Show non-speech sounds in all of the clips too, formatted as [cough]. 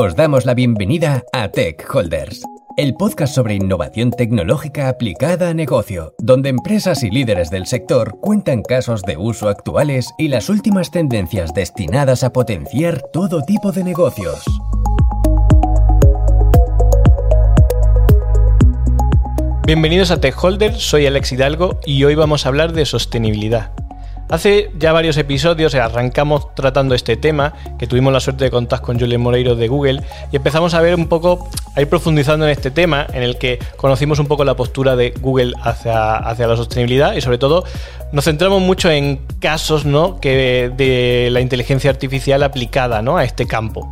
Os damos la bienvenida a Tech Holders, el podcast sobre innovación tecnológica aplicada a negocio, donde empresas y líderes del sector cuentan casos de uso actuales y las últimas tendencias destinadas a potenciar todo tipo de negocios. Bienvenidos a Tech Holders, soy Alex Hidalgo y hoy vamos a hablar de sostenibilidad. Hace ya varios episodios arrancamos tratando este tema, que tuvimos la suerte de contar con Julián Moreiro de Google, y empezamos a ver un poco, a ir profundizando en este tema, en el que conocimos un poco la postura de Google hacia, hacia la sostenibilidad y sobre todo nos centramos mucho en casos ¿no? que de la inteligencia artificial aplicada ¿no? a este campo.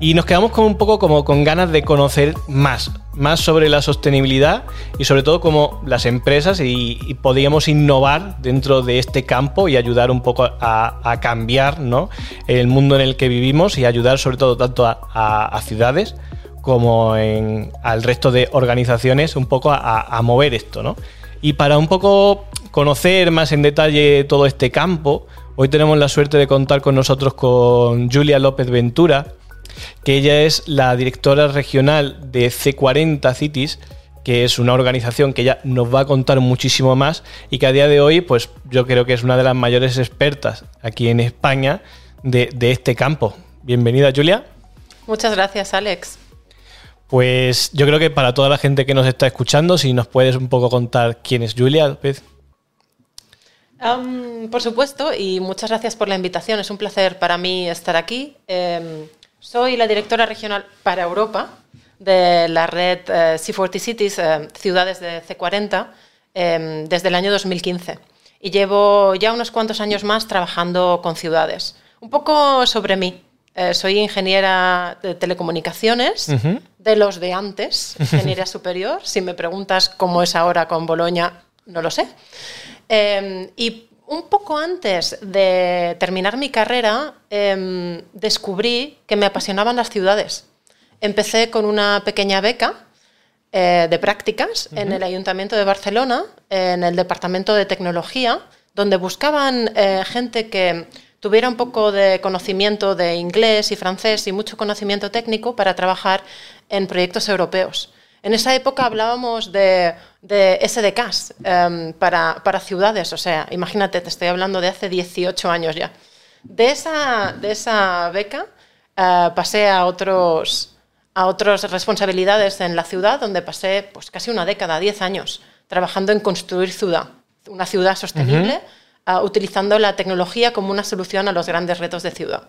Y nos quedamos con un poco como con ganas de conocer más, más sobre la sostenibilidad y sobre todo cómo las empresas y, podíamos innovar dentro de este campo y ayudar un poco a, cambiar ¿no? el mundo en el que vivimos y ayudar sobre todo tanto a, ciudades como en, al resto de organizaciones un poco a, mover esto. ¿no? Y para un poco conocer más en detalle todo este campo, hoy tenemos la suerte de contar con nosotros con Julia López Ventura, que ella es la directora regional de C40 Cities, que es una organización que ya nos va a contar muchísimo más y que a día de hoy, pues yo creo que es una de las mayores expertas aquí en España de, este campo. Bienvenida, Julia. Muchas gracias, Alex. Pues yo creo que para toda la gente que nos está escuchando, si nos puedes un poco contar quién es Julia López. por supuesto, y muchas gracias por la invitación. Es un placer para mí estar aquí. Em, soy la directora regional para Europa de la red eh, C40 Cities, eh, ciudades de C40, em, desde el año 2015. Y llevo ya unos cuantos años más trabajando con ciudades. Un poco sobre mí. Eh, soy ingeniera de telecomunicaciones, de los de antes, [laughs] ingeniería superior. Si me preguntas cómo es ahora con Boloña, no lo sé. Y un poco antes de terminar mi carrera, em, descubrí que me apasionaban las ciudades. Empecé con una pequeña beca eh, de prácticas en el Ayuntamiento de Barcelona, en el Departamento de Tecnología, donde buscaban eh, gente que tuviera un poco de conocimiento de inglés y francés y mucho conocimiento técnico para trabajar en proyectos europeos. En esa época hablábamos de, SDKs em, para, ciudades, o sea, imagínate, te estoy hablando de hace 18 años ya. De esa, de esa beca eh, pasé a, otros, a otras responsabilidades en la ciudad, donde pasé pues, casi una década, 10 años, trabajando en construir ciudad, una ciudad sostenible, eh, utilizando la tecnología como una solución a los grandes retos de ciudad.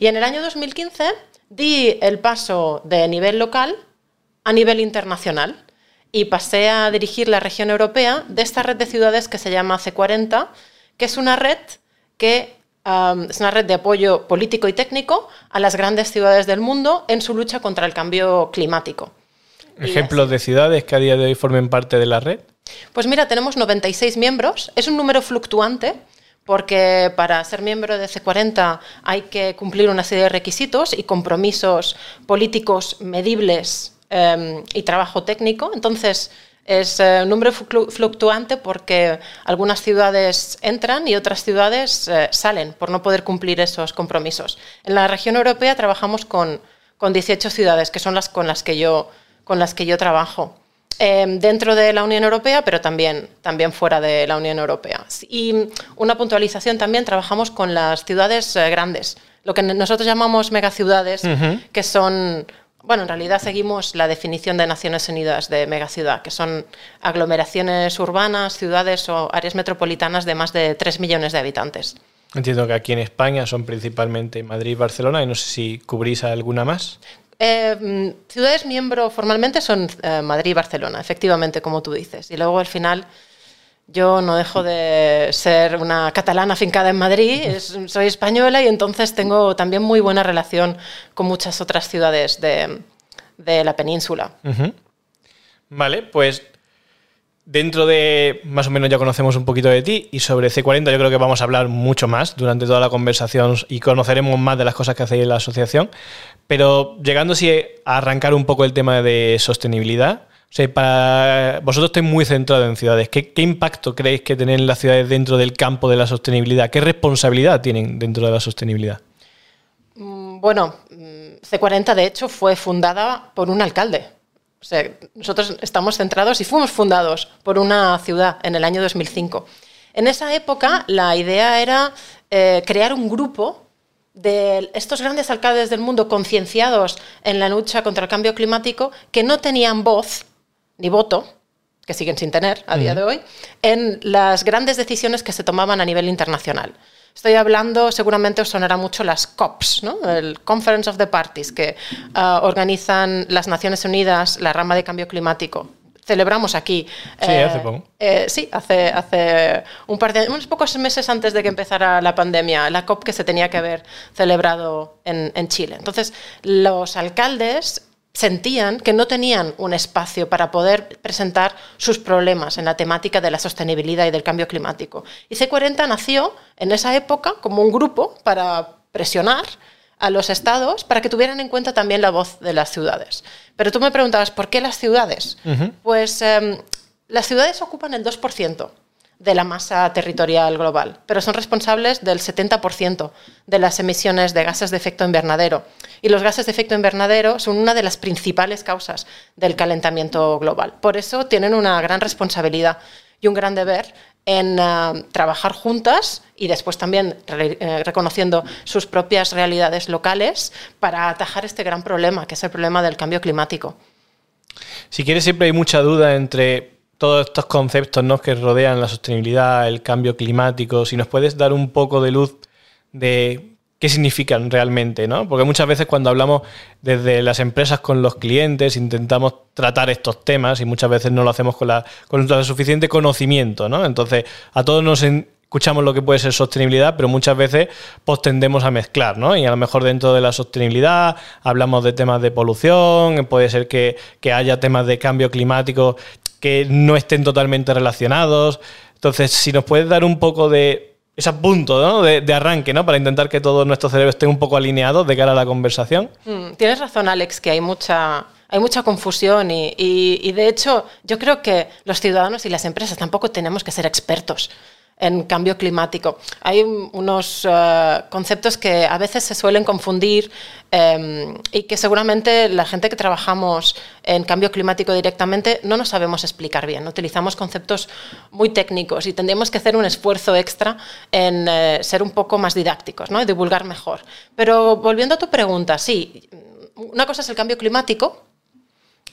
Y en el año 2015 di el paso de nivel local a nivel internacional y pasé a dirigir la región europea de esta red de ciudades que se llama C40, que es una red que es una red de apoyo político y técnico a las grandes ciudades del mundo en su lucha contra el cambio climático. ¿Ejemplos de ciudades que a día de hoy formen parte de la red? Pues mira, tenemos 96 miembros. Es un número fluctuante porque para ser miembro de C40 hay que cumplir una serie de requisitos y compromisos políticos medibles Em, y trabajo técnico. Entonces, es eh, un número fluctuante porque algunas ciudades entran y otras ciudades eh, salen por no poder cumplir esos compromisos. En la región europea trabajamos con, con 18 ciudades, que son las con las que yo, con las que yo trabajo. Em, dentro de la Unión Europea, pero también, también fuera de la Unión Europea. Y una puntualización también, trabajamos con las ciudades eh, grandes, lo que nosotros llamamos megaciudades, que son bueno, en realidad seguimos la definición de Naciones Unidas de megaciudad, que son aglomeraciones urbanas, ciudades o áreas metropolitanas de más de 3 millones de habitantes. Entiendo que aquí en España son principalmente Madrid y Barcelona, y no sé si cubrís alguna más. Eh, ciudades miembro formalmente son eh, Madrid y Barcelona, efectivamente, como tú dices. Y luego al final yo no dejo de ser una catalana fincada en Madrid, soy española y entonces tengo también muy buena relación con muchas otras ciudades de, la península. Vale, pues dentro de más o menos ya conocemos un poquito de ti y sobre C40 yo creo que vamos a hablar mucho más durante toda la conversación y conoceremos más de las cosas que hacéis en la asociación. Pero llegando a arrancar un poco el tema de sostenibilidad, o sea, para vosotros estáis muy centrados en ciudades. ¿Qué, impacto creéis que tienen las ciudades dentro del campo de la sostenibilidad? ¿Qué responsabilidad tienen dentro de la sostenibilidad? Mm, Bueno, mm, C40 de hecho fue fundada por un alcalde. O sea, nosotros estamos centrados y fuimos fundados por una ciudad en el año 2005. En esa época la idea era eh, crear un grupo de estos grandes alcaldes del mundo concienciados en la lucha contra el cambio climático que no tenían voz ni voto, que siguen sin tener a día de hoy, en las grandes decisiones que se tomaban a nivel internacional. Estoy hablando, seguramente os sonará mucho las COPs, ¿no? el Conference of the Parties, que ah, organizan las Naciones Unidas, la rama de cambio climático. Celebramos aquí. Sí, hace poco. Eh, sí, hace, hace un par de unos pocos meses antes de que empezara la pandemia, la COP que se tenía que haber celebrado en, en Chile. Entonces, los alcaldes sentían que no tenían un espacio para poder presentar sus problemas en la temática de la sostenibilidad y del cambio climático. Y C40 nació en esa época como un grupo para presionar a los estados para que tuvieran en cuenta también la voz de las ciudades. Pero tú me preguntabas, ¿por qué las ciudades? Pues em, las ciudades ocupan el 2% de la masa territorial global, pero son responsables del 70% de las emisiones de gases de efecto invernadero. Y los gases de efecto invernadero son una de las principales causas del calentamiento global. Por eso tienen una gran responsabilidad y un gran deber en eh, trabajar juntas y después también eh, reconociendo sus propias realidades locales para atajar este gran problema, que es el problema del cambio climático. Si quieres, siempre hay mucha duda entre todos estos conceptos ¿no? que rodean la sostenibilidad, el cambio climático, si nos puedes dar un poco de luz de qué significan realmente, ¿no? Porque muchas veces cuando hablamos desde las empresas con los clientes intentamos tratar estos temas y muchas veces no lo hacemos con, la, con el suficiente conocimiento, ¿no? Entonces, a todos nos escuchamos lo que puede ser sostenibilidad, pero muchas veces pues tendemos a mezclar, ¿no? Y a lo mejor dentro de la sostenibilidad hablamos de temas de polución, puede ser que, que haya temas de cambio climático que no estén totalmente relacionados. Entonces, si nos puedes dar un poco de ese punto ¿no? de, arranque, ¿no? Para intentar que todo nuestro cerebro esté un poco alineado de cara a la conversación. Mm, tienes razón, Alex, que hay mucha, hay mucha confusión y, y, de hecho yo creo que los ciudadanos y las empresas tampoco tenemos que ser expertos en cambio climático. Hay unos eh, conceptos que a veces se suelen confundir em, y que seguramente la gente que trabajamos en cambio climático directamente no nos sabemos explicar bien. Utilizamos conceptos muy técnicos y tendríamos que hacer un esfuerzo extra en eh, ser un poco más didácticos ¿no? y divulgar mejor. Pero volviendo a tu pregunta, sí, una cosa es el cambio climático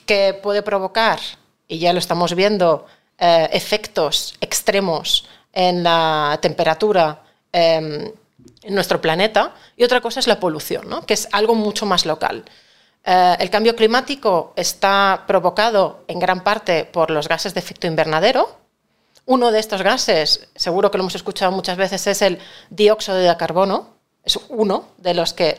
que puede provocar, y ya lo estamos viendo, eh, efectos extremos en la temperatura em, en nuestro planeta y otra cosa es la polución, ¿no? que es algo mucho más local. Eh, el cambio climático está provocado en gran parte por los gases de efecto invernadero. Uno de estos gases, seguro que lo hemos escuchado muchas veces, es el dióxido de carbono, es uno de los, que,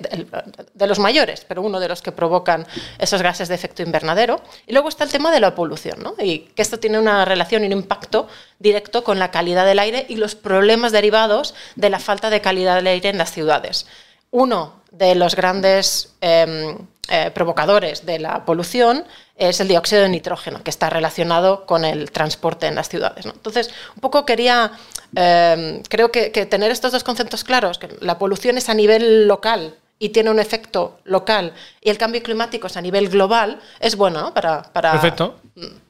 de los mayores, pero uno de los que provocan esos gases de efecto invernadero. Y luego está el tema de la polución, ¿no? y que esto tiene una relación y un impacto directo con la calidad del aire y los problemas derivados de la falta de calidad del aire en las ciudades. Uno de los grandes em, eh, provocadores de la polución es el dióxido de nitrógeno, que está relacionado con el transporte en las ciudades. Entonces, un poco quería, em, creo que, tener estos dos conceptos claros, que la polución es a nivel local y tiene un efecto local, y el cambio climático es a nivel global, es bueno para, para... Perfecto. Mm.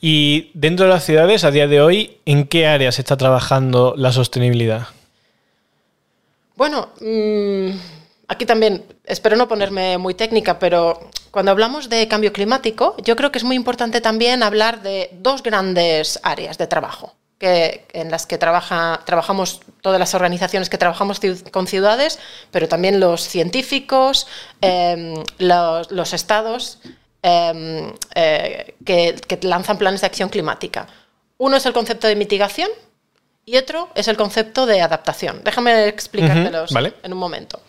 Y dentro de las ciudades, a día de hoy, ¿en qué áreas está trabajando la sostenibilidad? Bueno, mm, aquí también, espero no ponerme muy técnica, pero cuando hablamos de cambio climático, yo creo que es muy importante también hablar de dos grandes áreas de trabajo. Que, en las que trabaja, trabajamos todas las organizaciones que trabajamos con ciudades, pero también los científicos, em, los, estados em, eh, que, lanzan planes de acción climática. Uno es el concepto de mitigación y otro es el concepto de adaptación. Déjame explicártelos en un momento.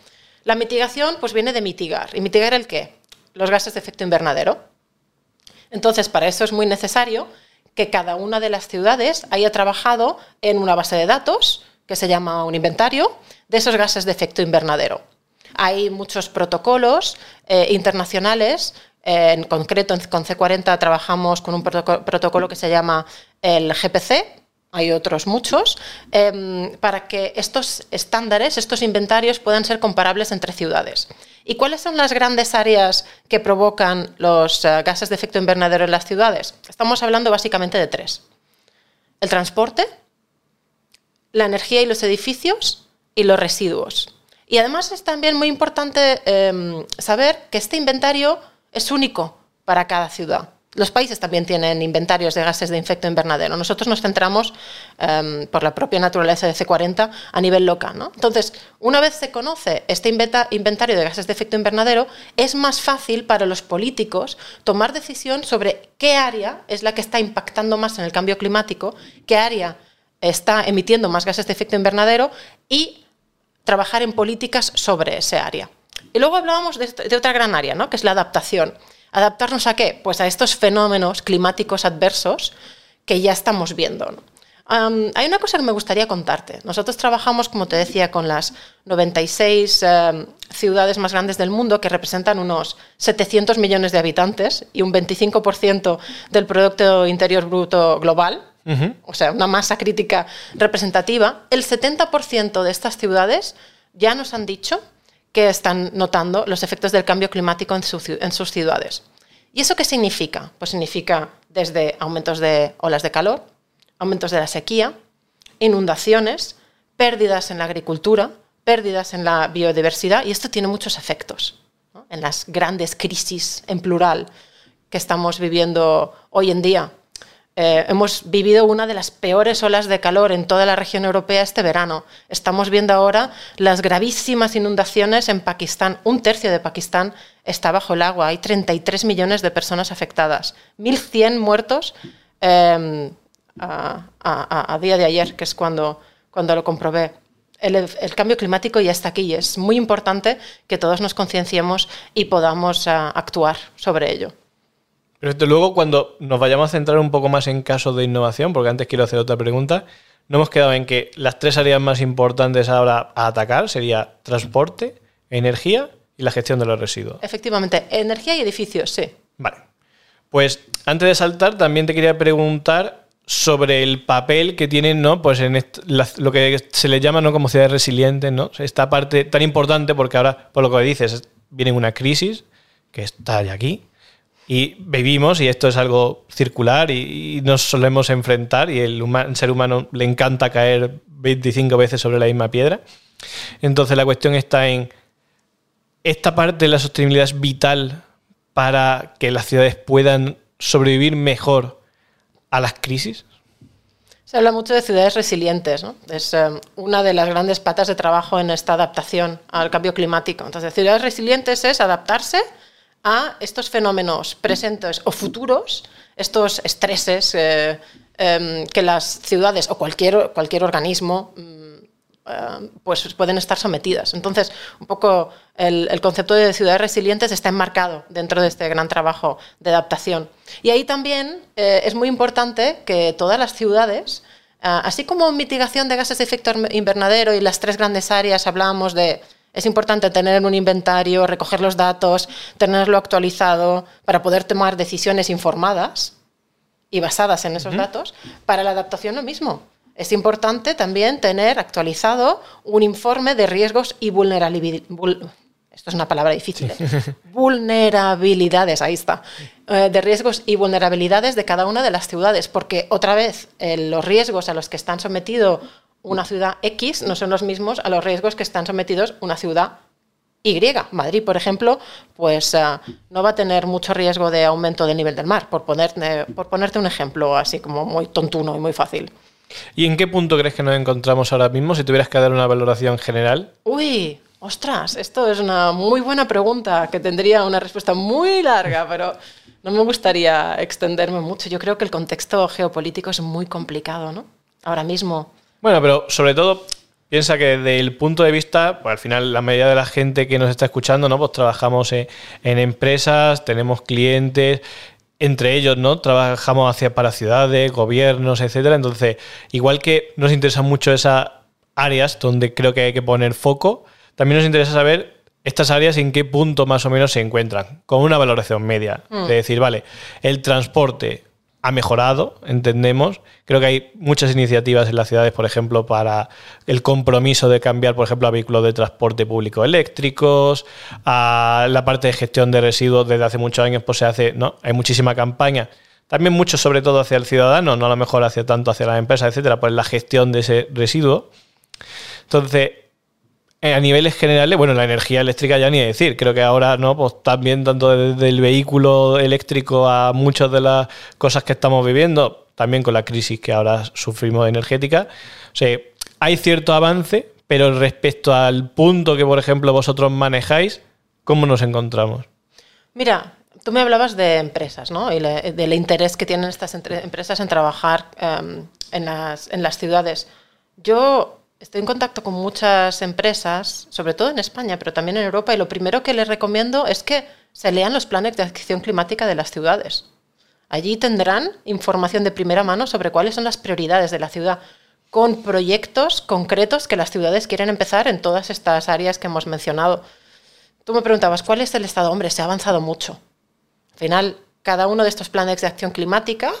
La mitigación pues viene de mitigar. ¿Y mitigar el qué? Los gases de efecto invernadero. Entonces, para eso es muy necesario que cada una de las ciudades haya trabajado en una base de datos, que se llama un inventario, de esos gases de efecto invernadero. Hay muchos protocolos eh, internacionales, eh, en concreto con C40 trabajamos con un protocolo que se llama el GPC, hay otros muchos, em, para que estos estándares, estos inventarios puedan ser comparables entre ciudades. ¿Y cuáles son las grandes áreas que provocan los eh, gases de efecto invernadero en las ciudades? Estamos hablando básicamente de tres. El transporte, la energía y los edificios y los residuos. Y además es también muy importante em, saber que este inventario es único para cada ciudad. Los países también tienen inventarios de gases de efecto invernadero. Nosotros nos centramos, em, por la propia naturaleza de C40, a nivel local. Entonces, una vez se conoce este inventario de gases de efecto invernadero, es más fácil para los políticos tomar decisión sobre qué área es la que está impactando más en el cambio climático, qué área está emitiendo más gases de efecto invernadero y trabajar en políticas sobre ese área. Y luego hablábamos de, de otra gran área, ¿no? que es la adaptación. ¿Adaptarnos a qué? Pues a estos fenómenos climáticos adversos que ya estamos viendo. hay una cosa que me gustaría contarte. Nosotros trabajamos, como te decía, con las 96 em, ciudades más grandes del mundo, que representan unos 700 millones de habitantes y un 25% del Producto Interior Bruto global, o sea, una masa crítica representativa. El 70% de estas ciudades ya nos han dicho que están notando los efectos del cambio climático en, sus ciudades. ¿Y eso qué significa? Pues significa desde aumentos de olas de calor, aumentos de la sequía, inundaciones, pérdidas en la agricultura, pérdidas en la biodiversidad, y esto tiene muchos efectos en las grandes crisis en plural que estamos viviendo hoy en día eh, hemos vivido una de las peores olas de calor en toda la región europea este verano. Estamos viendo ahora las gravísimas inundaciones en Pakistán. Un tercio de Pakistán está bajo el agua. Hay 33 millones de personas afectadas. 1.100 muertos em, a, día de ayer, que es cuando, cuando lo comprobé. El, cambio climático ya está aquí y es muy importante que todos nos concienciemos y podamos ah, actuar sobre ello. Pero luego, cuando nos vayamos a centrar un poco más en casos de innovación, porque antes quiero hacer otra pregunta, no hemos quedado en que las tres áreas más importantes ahora a atacar sería transporte, energía y la gestión de los residuos. Efectivamente, energía y edificios, sí. Vale. Pues antes de saltar, también te quería preguntar sobre el papel que tienen, ¿no? Pues en lo que se le llama, ¿no? Como ciudades resilientes, ¿no? Esta parte tan importante porque ahora, por lo que dices, viene una crisis que está ya aquí y vivimos, y esto es algo circular, y, nos solemos enfrentar, y el, ser humano le encanta caer 25 veces sobre la misma piedra. Entonces la cuestión está en, ¿esta parte de la sostenibilidad es vital para que las ciudades puedan sobrevivir mejor a las crisis? Se habla mucho de ciudades resilientes, ¿no? Es eh, una de las grandes patas de trabajo en esta adaptación al cambio climático. Entonces, ciudades resilientes es adaptarse a estos fenómenos presentes o futuros, estos estreses eh, em, que las ciudades o cualquier, cualquier organismo mm, eh, pues pueden estar sometidas. Entonces, un poco el, concepto de ciudades resilientes está enmarcado dentro de este gran trabajo de adaptación. Y ahí también eh, es muy importante que todas las ciudades, así como mitigación de gases de efecto invernadero y las tres grandes áreas, hablábamos de es importante tener un inventario, recoger los datos, tenerlo actualizado para poder tomar decisiones informadas y basadas en esos datos. Para la adaptación lo mismo. Es importante también tener actualizado un informe de riesgos y vulnerabilidades. Esto es una palabra difícil. ¿eh? [laughs] vulnerabilidades, ahí está. Eh, de riesgos y vulnerabilidades de cada una de las ciudades, porque otra vez los riesgos a los que están sometidos una ciudad X no son los mismos a los riesgos que están sometidos una ciudad Y. Madrid, por ejemplo, pues eh, no va a tener mucho riesgo de aumento del nivel del mar, por, ponerte, por ponerte un ejemplo así como muy tontuno y muy fácil. ¿Y en qué punto crees que nos encontramos ahora mismo si tuvieras que dar una valoración general? Uy, ostras, esto es una muy buena pregunta que tendría una respuesta muy larga, pero no me gustaría extenderme mucho. Yo creo que el contexto geopolítico es muy complicado, ¿no? Ahora mismo bueno, pero sobre todo piensa que desde el punto de vista, pues al final la mayoría de la gente que nos está escuchando, ¿no? Pues trabajamos en, empresas, tenemos clientes, entre ellos, ¿no? Trabajamos hacia para ciudades, gobiernos, etcétera. Entonces, igual que nos interesan mucho esas áreas donde creo que hay que poner foco, también nos interesa saber estas áreas en qué punto más o menos se encuentran, con una valoración media. Mm. De decir, vale, el transporte ha mejorado, entendemos. Creo que hay muchas iniciativas en las ciudades, por ejemplo, para el compromiso de cambiar, por ejemplo, a vehículos de transporte público eléctricos, a la parte de gestión de residuos desde hace muchos años, pues se hace, ¿no? Hay muchísima campaña. También mucho, sobre todo, hacia el ciudadano, no a lo mejor hacia tanto hacia las empresas, etcétera, pues la gestión de ese residuo. Entonces, a niveles generales, bueno, la energía eléctrica ya ni decir. Creo que ahora, ¿no? Pues también tanto desde el vehículo eléctrico a muchas de las cosas que estamos viviendo, también con la crisis que ahora sufrimos energética. O sea, hay cierto avance, pero respecto al punto que, por ejemplo, vosotros manejáis, ¿cómo nos encontramos? Mira, tú me hablabas de empresas, ¿no? Y del interés que tienen estas empresas en trabajar em, en, las, en las ciudades. Yo Estoy en contacto con muchas empresas, sobre todo en España, pero también en Europa, y lo primero que les recomiendo es que se lean los planes de acción climática de las ciudades. Allí tendrán información de primera mano sobre cuáles son las prioridades de la ciudad, con proyectos concretos que las ciudades quieren empezar en todas estas áreas que hemos mencionado. Tú me preguntabas, ¿cuál es el estado? Hombre, se ha avanzado mucho. Al final, cada uno de estos planes de acción climática,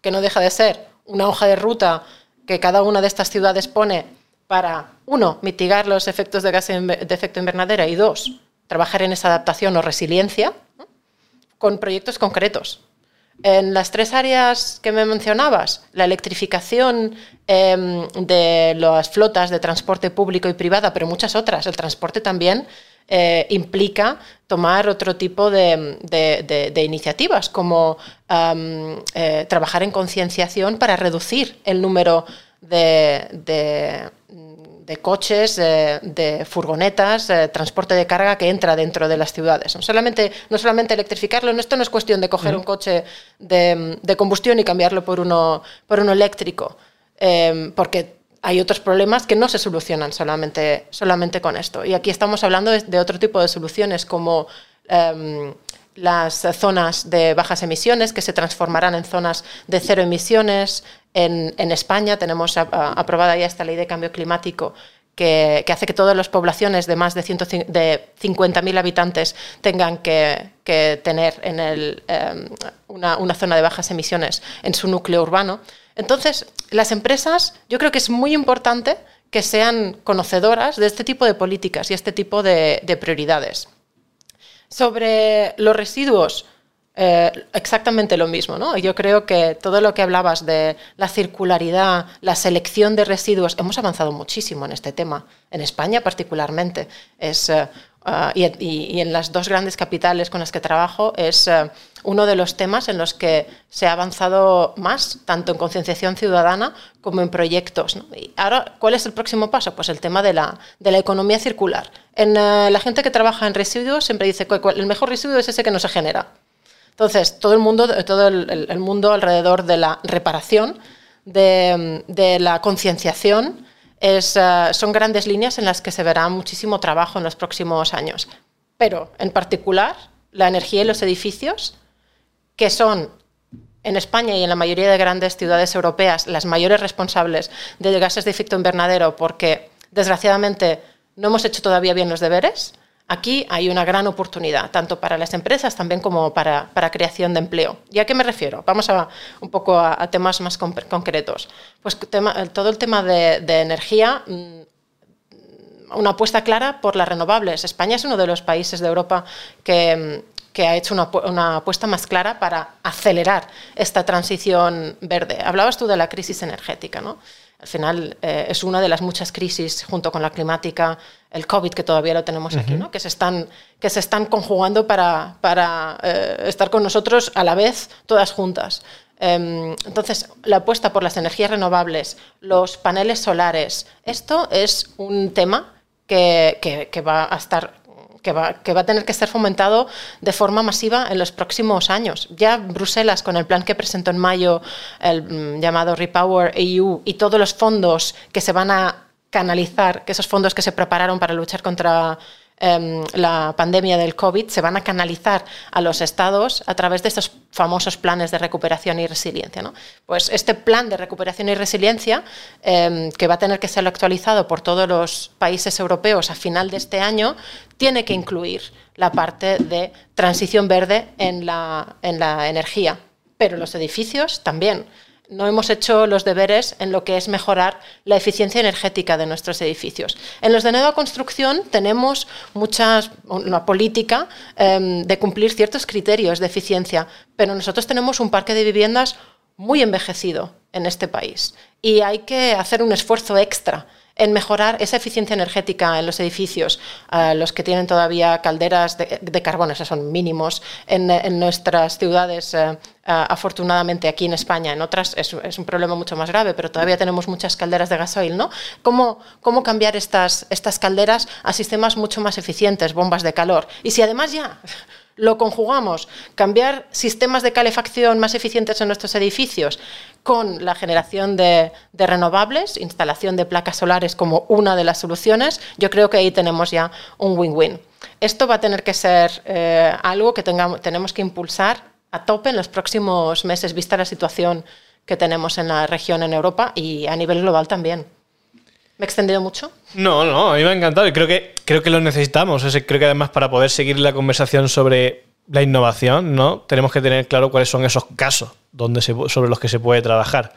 que no deja de ser una hoja de ruta que cada una de estas ciudades pone para, uno, mitigar los efectos de gas de efecto invernadero y dos, trabajar en esa adaptación o resiliencia con proyectos concretos. En las tres áreas que me mencionabas, la electrificación em, de las flotas de transporte público y privada, pero muchas otras, el transporte también eh, implica tomar otro tipo de, iniciativas, como eh, trabajar en concienciación para reducir el número de, coches, de, furgonetas, transporte de carga que entra dentro de las ciudades. No solamente, no solamente electrificarlo, esto no es cuestión de coger un coche de, combustión y cambiarlo por uno, por uno eléctrico, em, porque hay otros problemas que no se solucionan solamente, solamente con esto. Y aquí estamos hablando de, otro tipo de soluciones como... Em, las zonas de bajas emisiones que se transformarán en zonas de cero emisiones. En, España tenemos aprobada ya esta ley de cambio climático que, hace que todas las poblaciones de más de, de 50.000 habitantes tengan que, tener en el, em, una, zona de bajas emisiones en su núcleo urbano. Entonces, las empresas, yo creo que es muy importante que sean conocedoras de este tipo de políticas y este tipo de prioridades. Sobre los residuos, eh, exactamente lo mismo, ¿no? Yo creo que todo lo que hablabas de la circularidad, la selección de residuos, hemos avanzado muchísimo en este tema, en España particularmente. Es, eh, ah, y, en las dos grandes capitales con las que trabajo es eh, uno de los temas en los que se ha avanzado más, tanto en concienciación ciudadana como en proyectos. Y ahora, ¿cuál es el próximo paso? Pues el tema de la, de la economía circular. En, eh, la gente que trabaja en residuos siempre dice que el mejor residuo es ese que no se genera. Entonces, todo el mundo, todo el, mundo alrededor de la reparación, de, la concienciación, eh, son grandes líneas en las que se verá muchísimo trabajo en los próximos años. Pero, en particular, la energía y los edificios que son en España y en la mayoría de grandes ciudades europeas las mayores responsables de gases de efecto invernadero porque desgraciadamente no hemos hecho todavía bien los deberes, aquí hay una gran oportunidad, tanto para las empresas también como para, para creación de empleo. ¿Y a qué me refiero? Vamos a, un poco a, temas más concretos. Pues todo el tema de, de energía mm, una apuesta clara por las renovables. España es uno de los países de Europa que, que ha hecho una, apuesta más clara para acelerar esta transición verde. Hablabas tú de la crisis energética, ¿no? Al final eh, es una de las muchas crisis junto con la climática, el COVID que todavía lo tenemos aquí, ¿no? que, se están, que se están conjugando para, para eh, estar con nosotros a la vez, todas juntas. Em, entonces, la apuesta por las energías renovables, los paneles solares, esto es un tema que, que, que va a estar que va, a tener que ser fomentado de forma masiva en los próximos años. Ya Bruselas, con el plan que presentó en mayo, el mm, llamado Repower EU, y todos los fondos que se van a canalizar, que esos fondos que se prepararon para luchar contra Em, la pandemia del COVID se van a canalizar a los estados a través de estos famosos planes de recuperación y resiliencia. ¿no? Pues este plan de recuperación y resiliencia, em, que va a tener que ser actualizado por todos los países europeos a final de este año, tiene que incluir la parte de transición verde en la, en la energía. pero los edificios también no hemos hecho los deberes en lo que es mejorar la eficiencia energética de nuestros edificios. En los de nueva construcción tenemos muchas, una política em, de cumplir ciertos criterios de eficiencia, pero nosotros tenemos un parque de viviendas muy envejecido en este país y hay que hacer un esfuerzo extra en mejorar esa eficiencia energética en los edificios, los que tienen todavía calderas de, carbón, esos son mínimos en, nuestras ciudades, eh, afortunadamente aquí en España, en otras es, un problema mucho más grave, pero todavía tenemos muchas calderas de gasoil, ¿no? ¿Cómo, cómo cambiar estas, estas calderas a sistemas mucho más eficientes, bombas de calor? Y si además ya lo conjugamos, cambiar sistemas de calefacción más eficientes en nuestros edificios con la generación de, renovables, instalación de placas solares como una de las soluciones, yo creo que ahí tenemos ya un win-win. Esto va a tener que ser eh, algo que tengamos, tenemos que impulsar a tope en los próximos meses, vista la situación que tenemos en la región en Europa y a nivel global también. ¿Me he extendido mucho? No, no, a mí me ha encantado y creo que, creo que lo necesitamos. creo que además para poder seguir la conversación sobre la innovación, ¿no? Tenemos que tener claro cuáles son esos casos donde sobre los que se puede trabajar.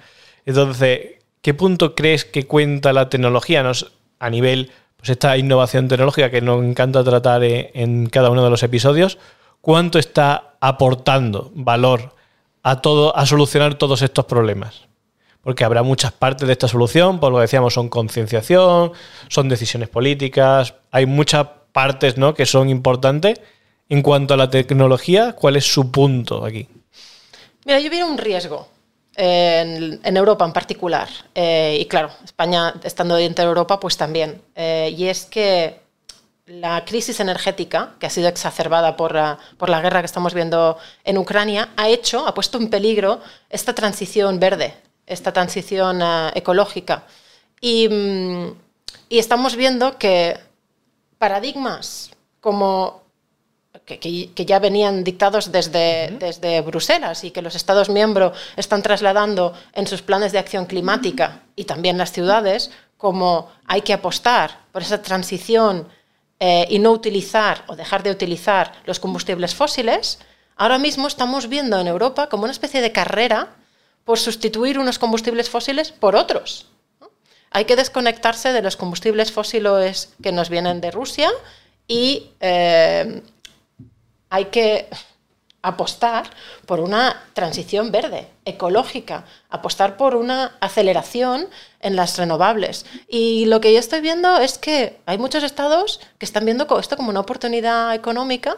Entonces, ¿qué punto crees que cuenta la tecnología a nivel, pues esta innovación tecnológica que nos encanta tratar en cada uno de los episodios? ¿Cuánto está aportando valor a todo, a solucionar todos estos problemas? Porque habrá muchas partes de esta solución, por lo que decíamos, son concienciación, son decisiones políticas, hay muchas partes ¿no? que son importantes. En cuanto a la tecnología, ¿cuál es su punto aquí? Mira, yo veo un riesgo en, Europa en particular, eh, y claro, España estando dentro de Europa, pues también, eh, y es que la crisis energética, que ha sido exacerbada por por la guerra que estamos viendo en Ucrania, ha hecho, ha puesto en peligro esta transición verde esta transición eh, ecológica. Mm, y, estamos viendo que paradigmas como que, ya venían dictados desde, desde, Bruselas y que los Estados miembros están trasladando en sus planes de acción climática y también las ciudades, como hay que apostar por esa transición eh, y no utilizar o dejar de utilizar los combustibles fósiles, ahora mismo estamos viendo en Europa como una especie de carrera por sustituir unos combustibles fósiles por otros. Hay que desconectarse de los combustibles fósiles que nos vienen de Rusia y eh, hay que apostar por una transición verde, ecológica, apostar por una aceleración en las renovables. Y lo que yo estoy viendo es que hay muchos estados que están viendo esto como una oportunidad económica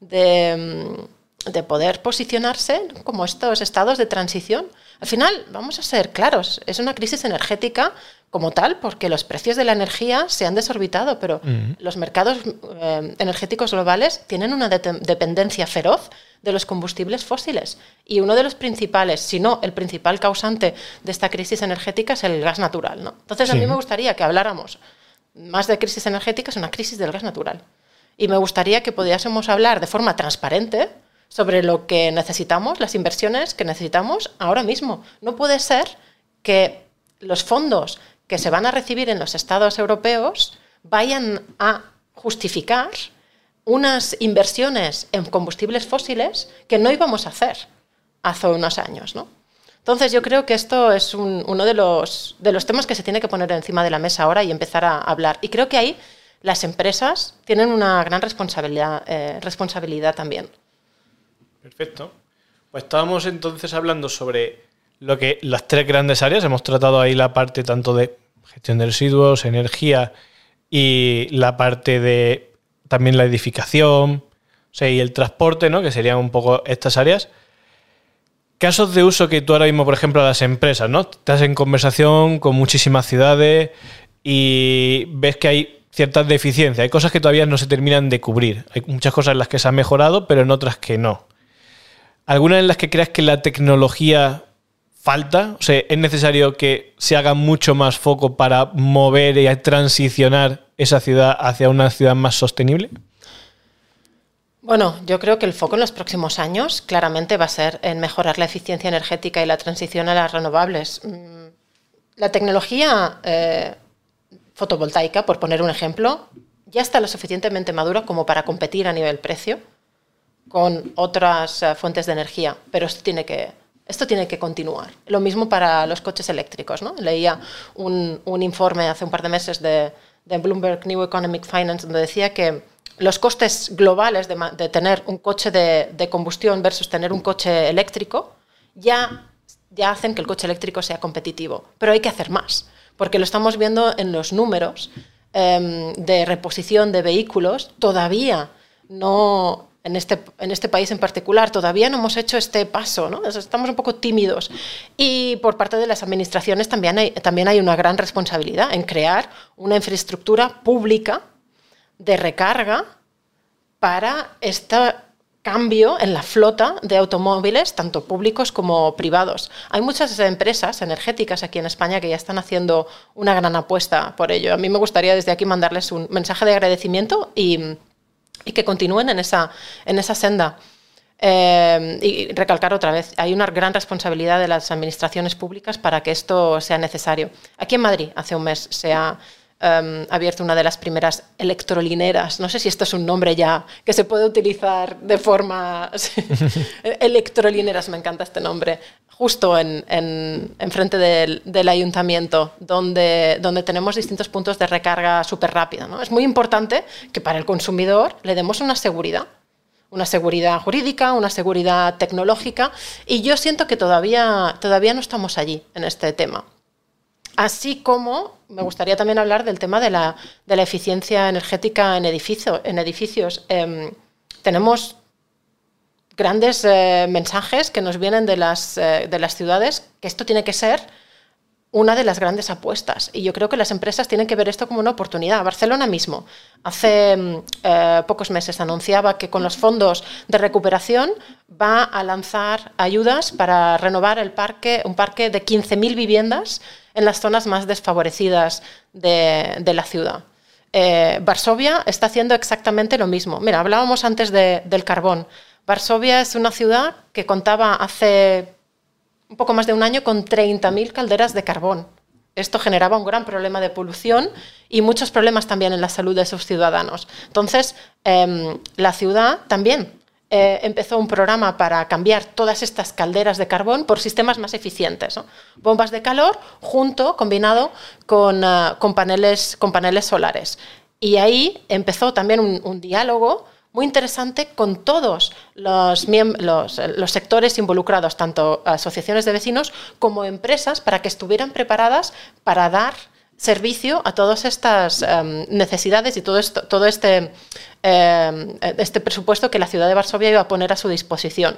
de de poder posicionarse como estos estados de transición. Al final, vamos a ser claros, es una crisis energética como tal, porque los precios de la energía se han desorbitado, pero los mercados eh, energéticos globales tienen una dependencia feroz de los combustibles fósiles. Y uno de los principales, si no el principal causante de esta crisis energética es el gas natural. ¿no? Entonces, a mí me gustaría que habláramos más de crisis energética, es una crisis del gas natural. Y me gustaría que pudiésemos hablar de forma transparente sobre lo que necesitamos, las inversiones que necesitamos ahora mismo. No puede ser que los fondos que se van a recibir en los estados europeos vayan a justificar unas inversiones en combustibles fósiles que no íbamos a hacer hace unos años. ¿no? Entonces yo creo que esto es uno de los, de los temas que se tiene que poner encima de la mesa ahora y empezar a hablar. Y creo que ahí las empresas tienen una gran responsabilidad, eh, responsabilidad también. Perfecto. Pues estábamos entonces hablando sobre lo que las tres grandes áreas. Hemos tratado ahí la parte tanto de gestión de residuos, energía y la parte de también la edificación, y el transporte, ¿no? Que serían un poco estas áreas. Casos de uso que tú ahora mismo, por ejemplo, a las empresas, ¿no? Estás en conversación con muchísimas ciudades y ves que hay ciertas deficiencias. Hay cosas que todavía no se terminan de cubrir. Hay muchas cosas en las que se ha mejorado, pero en otras que no. ¿Alguna en las que creas que la tecnología falta? O sea, ¿es necesario que se haga mucho más foco para mover y transicionar esa ciudad hacia una ciudad más sostenible? Bueno, yo creo que el foco en los próximos años claramente va a ser en mejorar la eficiencia energética y la transición a las renovables. Mm, la tecnología eh, fotovoltaica, por poner un ejemplo, ya está lo suficientemente madura como para competir a nivel precio con otras eh, fuentes de energía, pero esto tiene que, Esto tiene que continuar. Lo mismo para los coches eléctricos. ¿no? Leía un, informe hace un par de meses de, Bloomberg New Economic Finance donde decía que los costes globales de, tener un coche de, combustión versus tener un coche eléctrico ya, ya hacen que el coche eléctrico sea competitivo. Pero hay que hacer más, porque lo estamos viendo en los números eh, de reposición de vehículos. Todavía no, en este, en este país en particular, todavía no hemos hecho este paso, ¿no? estamos un poco tímidos. Y por parte de las administraciones también hay, también hay una gran responsabilidad en crear una infraestructura pública de recarga para este cambio en la flota de automóviles, tanto públicos como privados. Hay muchas empresas energéticas aquí en España que ya están haciendo una gran apuesta por ello. A mí me gustaría desde aquí mandarles un mensaje de agradecimiento y y que continúen en esa, en esa senda. Eh, y recalcar otra vez, hay una gran responsabilidad de las administraciones públicas para que esto sea necesario. Aquí en Madrid, hace un mes, se ha um, abierto una de las primeras electrolineras. No sé si esto es un nombre ya que se puede utilizar de forma... [laughs] electrolineras, me encanta este nombre. Justo en, en, en frente del, del, ayuntamiento, donde, donde tenemos distintos puntos de recarga súper rápida. ¿no? Es muy importante que para el consumidor le demos una seguridad una seguridad jurídica, una seguridad tecnológica, y yo siento que todavía, todavía no estamos allí en este tema. Así como me gustaría también hablar del tema de la, de la eficiencia energética en, en edificios. Eh, tenemos grandes eh, mensajes que nos vienen de las, eh, de las ciudades, que esto tiene que ser una de las grandes apuestas. Y yo creo que las empresas tienen que ver esto como una oportunidad. Barcelona mismo, hace mm, eh, pocos meses, anunciaba que con los fondos de recuperación va a lanzar ayudas para renovar el parque, un parque de 15.000 viviendas en las zonas más desfavorecidas de, de la ciudad. Varsovia está haciendo exactamente lo mismo. Mira, hablábamos antes de, del carbón. Varsovia es una ciudad que contaba hace un poco más de un año con 30.000 calderas de carbón. Esto generaba un gran problema de polución y muchos problemas también en la salud de sus ciudadanos. Entonces, eh, la ciudad también eh, empezó un programa para cambiar todas estas calderas de carbón por sistemas más eficientes. Bombas de calor junto, combinado con, uh, con, paneles, con paneles solares. Y ahí empezó también un diálogo muy interesante con todos los, los, los, sectores involucrados, tanto asociaciones de vecinos como empresas, para que estuvieran preparadas para dar servicio a todas estas um, necesidades y todo, esto, todo este, eh, este presupuesto que la ciudad de Varsovia iba a poner a su disposición.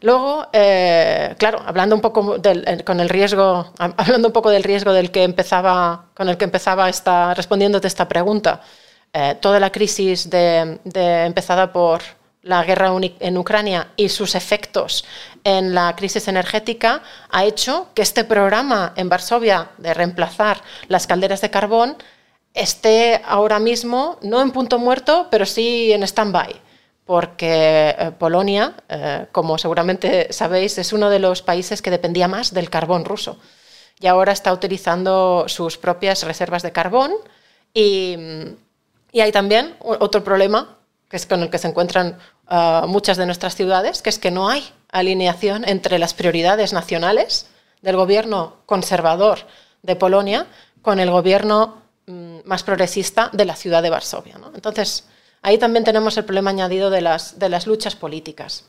Luego, eh, claro, hablando un poco del, eh, con el riesgo, hablando un poco del riesgo del que empezaba, con el que empezaba esta, respondiéndote esta pregunta, eh, toda la crisis empezada por la guerra en Ucrania y sus efectos en la crisis energética ha hecho que este programa en Varsovia de reemplazar las calderas de carbón esté ahora mismo no en punto muerto, pero sí en stand-by porque eh, Polonia, eh, como seguramente sabéis, es uno de los países que dependía más del carbón ruso y ahora está utilizando sus propias reservas de carbón y, y hay también otro problema, que es con el que se encuentran uh, muchas de nuestras ciudades, que es que no hay alineación entre las prioridades nacionales del gobierno conservador de Polonia con el gobierno um, más progresista de la ciudad de Varsovia. ¿no? Entonces, ahí también tenemos el problema añadido de las, de las luchas políticas.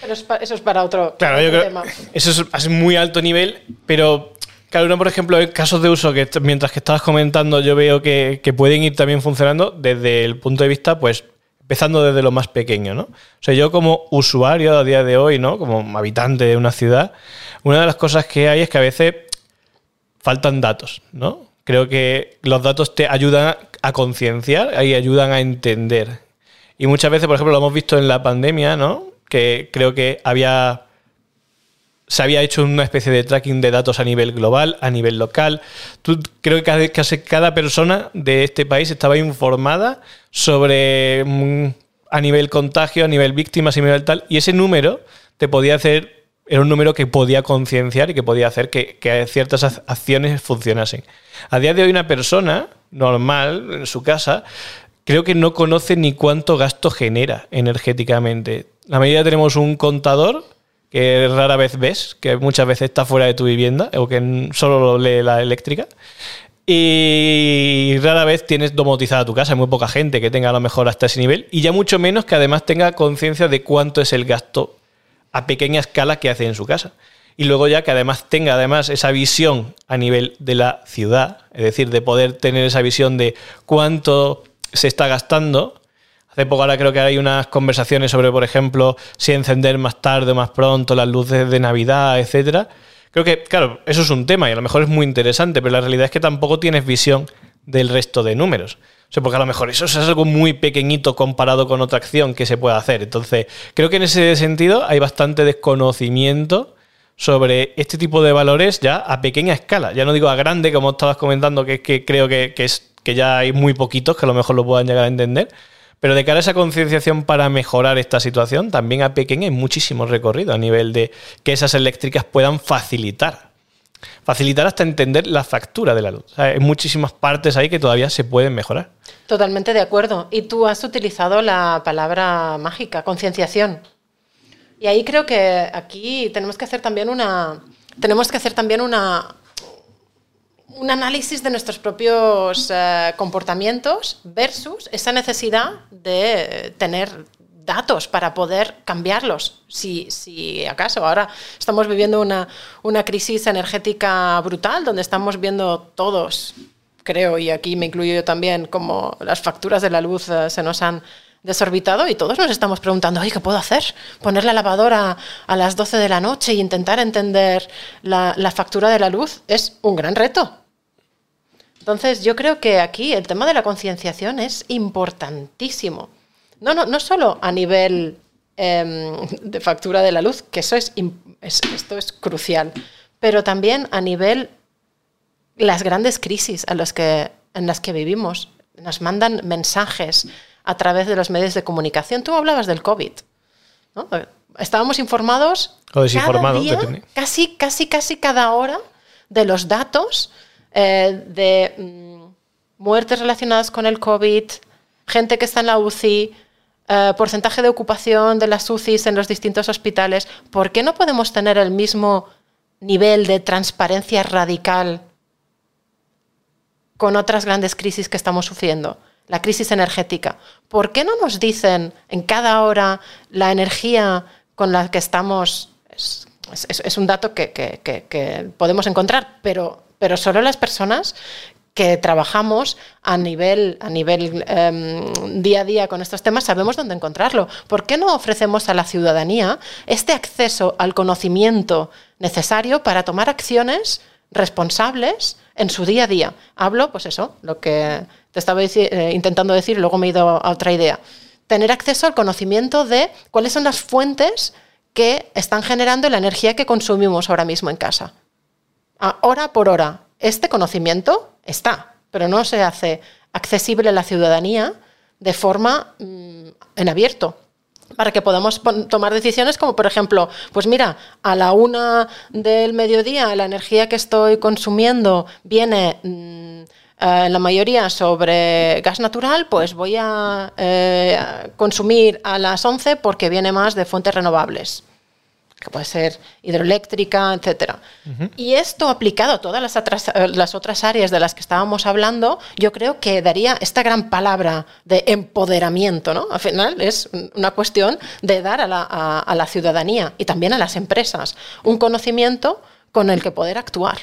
Pero eso es para otro, claro, otro yo creo, tema. Eso es, es muy alto nivel, pero Claro, uno, por ejemplo, casos de uso que mientras que estabas comentando yo veo que, que, pueden ir también funcionando desde el punto de vista, pues, empezando desde lo más pequeño, ¿no? O sea, yo como usuario a día de hoy, ¿no? Como habitante de una ciudad, una de las cosas que hay es que a veces faltan datos, ¿no? Creo que los datos te ayudan a concienciar y ayudan a entender. Y muchas veces, por ejemplo, lo hemos visto en la pandemia, ¿no? Que creo que había se había hecho una especie de tracking de datos a nivel global, a nivel local. Tú, creo que casi cada persona de este país estaba informada sobre mm, a nivel contagio, a nivel víctimas, a nivel tal, y ese número te podía hacer, era un número que podía concienciar y que podía hacer que, que ciertas acciones funcionasen. A día de hoy una persona normal en su casa creo que no conoce ni cuánto gasto genera energéticamente. La mayoría tenemos un contador que rara vez ves, que muchas veces está fuera de tu vivienda o que solo lo lee la eléctrica. Y rara vez tienes domotizada tu casa, hay muy poca gente que tenga a lo mejor hasta ese nivel y ya mucho menos que además tenga conciencia de cuánto es el gasto a pequeña escala que hace en su casa. Y luego ya que además tenga además esa visión a nivel de la ciudad, es decir, de poder tener esa visión de cuánto se está gastando. Hace poco ahora creo que hay unas conversaciones sobre, por ejemplo, si encender más tarde o más pronto las luces de Navidad, etcétera Creo que, claro, eso es un tema y a lo mejor es muy interesante, pero la realidad es que tampoco tienes visión del resto de números. O sea, porque a lo mejor eso es algo muy pequeñito comparado con otra acción que se puede hacer. Entonces, creo que en ese sentido hay bastante desconocimiento sobre este tipo de valores ya a pequeña escala. Ya no digo a grande, como estabas comentando, que, que creo que, que, es, que ya hay muy poquitos que a lo mejor lo puedan llegar a entender, pero de cara a esa concienciación para mejorar esta situación, también a pequeña hay muchísimo recorrido a nivel de que esas eléctricas puedan facilitar. Facilitar hasta entender la factura de la luz. hay muchísimas partes ahí que todavía se pueden mejorar. Totalmente de acuerdo. Y tú has utilizado la palabra mágica, concienciación. Y ahí creo que aquí tenemos que hacer también una, tenemos que hacer también una, un análisis de nuestros propios eh, comportamientos versus esa necesidad de tener datos para poder cambiarlos, si, si acaso. Ahora estamos viviendo una, una, crisis energética brutal, donde estamos viendo todos, creo, y aquí me incluyo yo también, como las facturas de la luz eh, se nos han desorbitado y todos nos estamos preguntando, ¿qué puedo hacer? Poner la lavadora a las 12 de la noche e intentar entender la, la factura de la luz es un gran reto. Entonces, yo creo que aquí el tema de la concienciación es importantísimo. No, no, no solo a nivel em, de factura de la luz, que eso es, esto es crucial, pero también a nivel las grandes crisis a los que, en las que vivimos. Nos mandan mensajes a través de los medios de comunicación. Tú hablabas del COVID. Estábamos informados o desinformados, casi, casi, casi cada hora de los datos eh, de mm, muertes relacionadas con el COVID, gente que está en la UCI, eh, porcentaje de ocupación de las UCIs en los distintos hospitales, ¿por qué no podemos tener el mismo nivel de transparencia radical con otras grandes crisis que estamos sufriendo? La crisis energética. ¿Por qué no nos dicen en cada hora la energía con la que estamos? Es, un dato que podemos encontrar, pero pero solo las personas que trabajamos a nivel, a nivel em, día a día con estos temas sabemos dónde encontrarlo. ¿Por qué no ofrecemos a la ciudadanía este acceso al conocimiento necesario para tomar acciones responsables en su día a día? Hablo, pues eso, lo que te estaba eh, intentando decir, luego me he ido a otra idea. Tener acceso al conocimiento de cuáles son las fuentes que están generando la energía que consumimos ahora mismo en casa hora por hora. Este conocimiento está, pero no se hace accesible a la ciudadanía de forma mm, en abierto para que podamos tomar decisiones como, por ejemplo, pues mira, a la una del mediodía la energía que estoy consumiendo viene mm, eh, la mayoría sobre gas natural, pues voy a eh, consumir a las 11 porque viene más de fuentes renovables que puede ser hidroeléctrica, etc. Y esto aplicado a todas las otras, eh, las otras áreas de las que estábamos hablando, yo creo que daría esta gran palabra de empoderamiento. ¿no? Al final es una cuestión de dar a la, a, la ciudadanía y también a las empresas un conocimiento con el que poder actuar.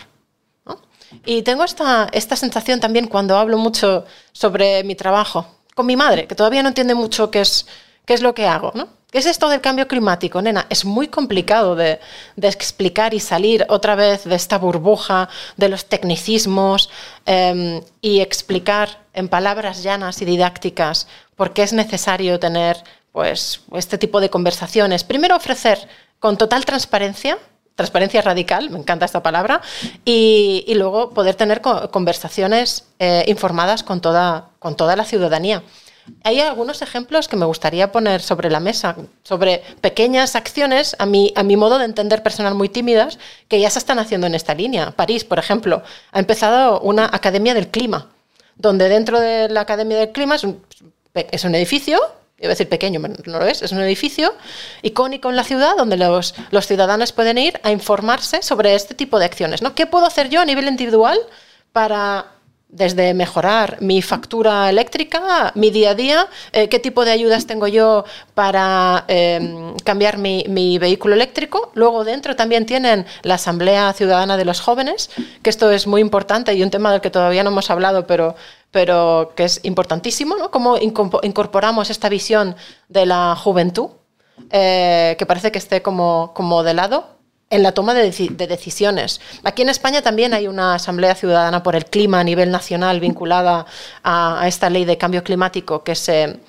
Y tengo esta, esta sensación también cuando hablo mucho sobre mi trabajo con mi madre, que todavía no entiende mucho qué es, qué es lo que hago. ¿no? ¿Qué es esto del cambio climático, nena? Es muy complicado de, explicar y salir otra vez de esta burbuja de los tecnicismos em, y explicar en palabras llanas y didácticas por qué es necesario tener pues, este tipo de conversaciones. Primero ofrecer con total transparencia, transparencia radical, me encanta esta palabra, y, luego poder tener conversaciones eh, informadas con toda, con toda la ciudadanía. Hay algunos ejemplos que me gustaría poner sobre la mesa, sobre pequeñas acciones, a mi, a mi modo de entender personal muy tímidas, que ya se están haciendo en esta línea. París, por ejemplo, ha empezado una Academia del Clima, donde dentro de la Academia del Clima es un, edificio iba a decir pequeño, no lo es, es un edificio icónico en la ciudad donde los, los ciudadanos pueden ir a informarse sobre este tipo de acciones. ¿no? ¿Qué puedo hacer yo a nivel individual para desde mejorar mi factura eléctrica, mi día a día, eh, qué tipo de ayudas tengo yo para em, cambiar mi, vehículo eléctrico. Luego dentro también tienen la Asamblea Ciudadana de los Jóvenes, que esto es muy importante y un tema del que todavía no hemos hablado, pero, pero que es importantísimo, ¿no? Cómo incorporamos esta visión de la juventud, eh, que parece que esté como, como de lado en la toma de, decisiones. Aquí en España también hay una Asamblea Ciudadana por el Clima a nivel nacional vinculada a, esta ley de cambio climático que se,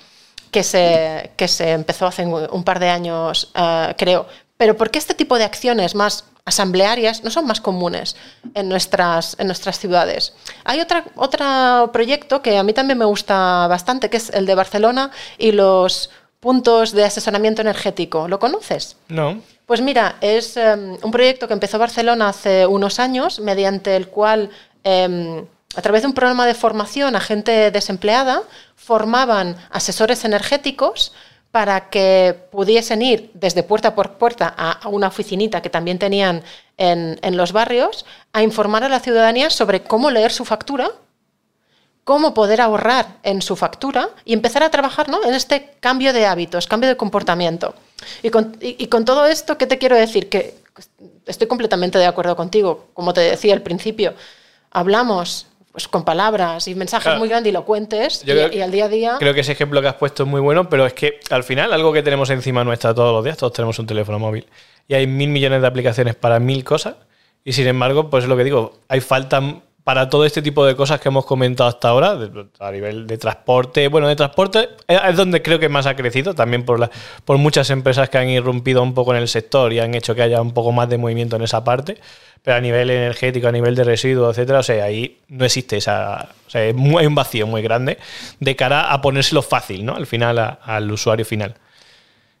que se, que se empezó hace un par de años, eh, creo. Pero ¿por qué este tipo de acciones más asamblearias no son más comunes en nuestras, en nuestras ciudades? Hay otra, otro proyecto que a mí también me gusta bastante, que es el de Barcelona y los puntos de asesoramiento energético. ¿Lo conoces? No. Pues mira, es em, un proyecto que empezó Barcelona hace unos años, mediante el cual, em, a través de un programa de formación a gente desempleada, formaban asesores energéticos para que pudiesen ir desde puerta por puerta a, una oficinita que también tenían en, en los barrios a informar a la ciudadanía sobre cómo leer su factura cómo poder ahorrar en su factura y empezar a trabajar ¿no? en este cambio de hábitos, cambio de comportamiento. Y con, todo esto, ¿qué te quiero decir? Que estoy completamente de acuerdo contigo. Como te decía al principio, hablamos pues, con palabras y mensajes muy grandilocuentes y, al día a día. Creo que ese ejemplo que has puesto es muy bueno, pero es que al final, algo que tenemos encima nuestra todos los días, todos tenemos un teléfono móvil y hay mil millones de aplicaciones para mil cosas. Y sin embargo, pues es lo que digo, hay falta para todo este tipo de cosas que hemos comentado hasta ahora, a nivel de transporte, bueno, de transporte es donde creo que más ha crecido, también por, la, por muchas empresas que han irrumpido un poco en el sector y han hecho que haya un poco más de movimiento en esa parte, pero a nivel energético, a nivel de residuos, etcétera, o sea, ahí no existe esa, o sea, hay un vacío muy grande de cara a ponérselo fácil, ¿no? Al final, al usuario final.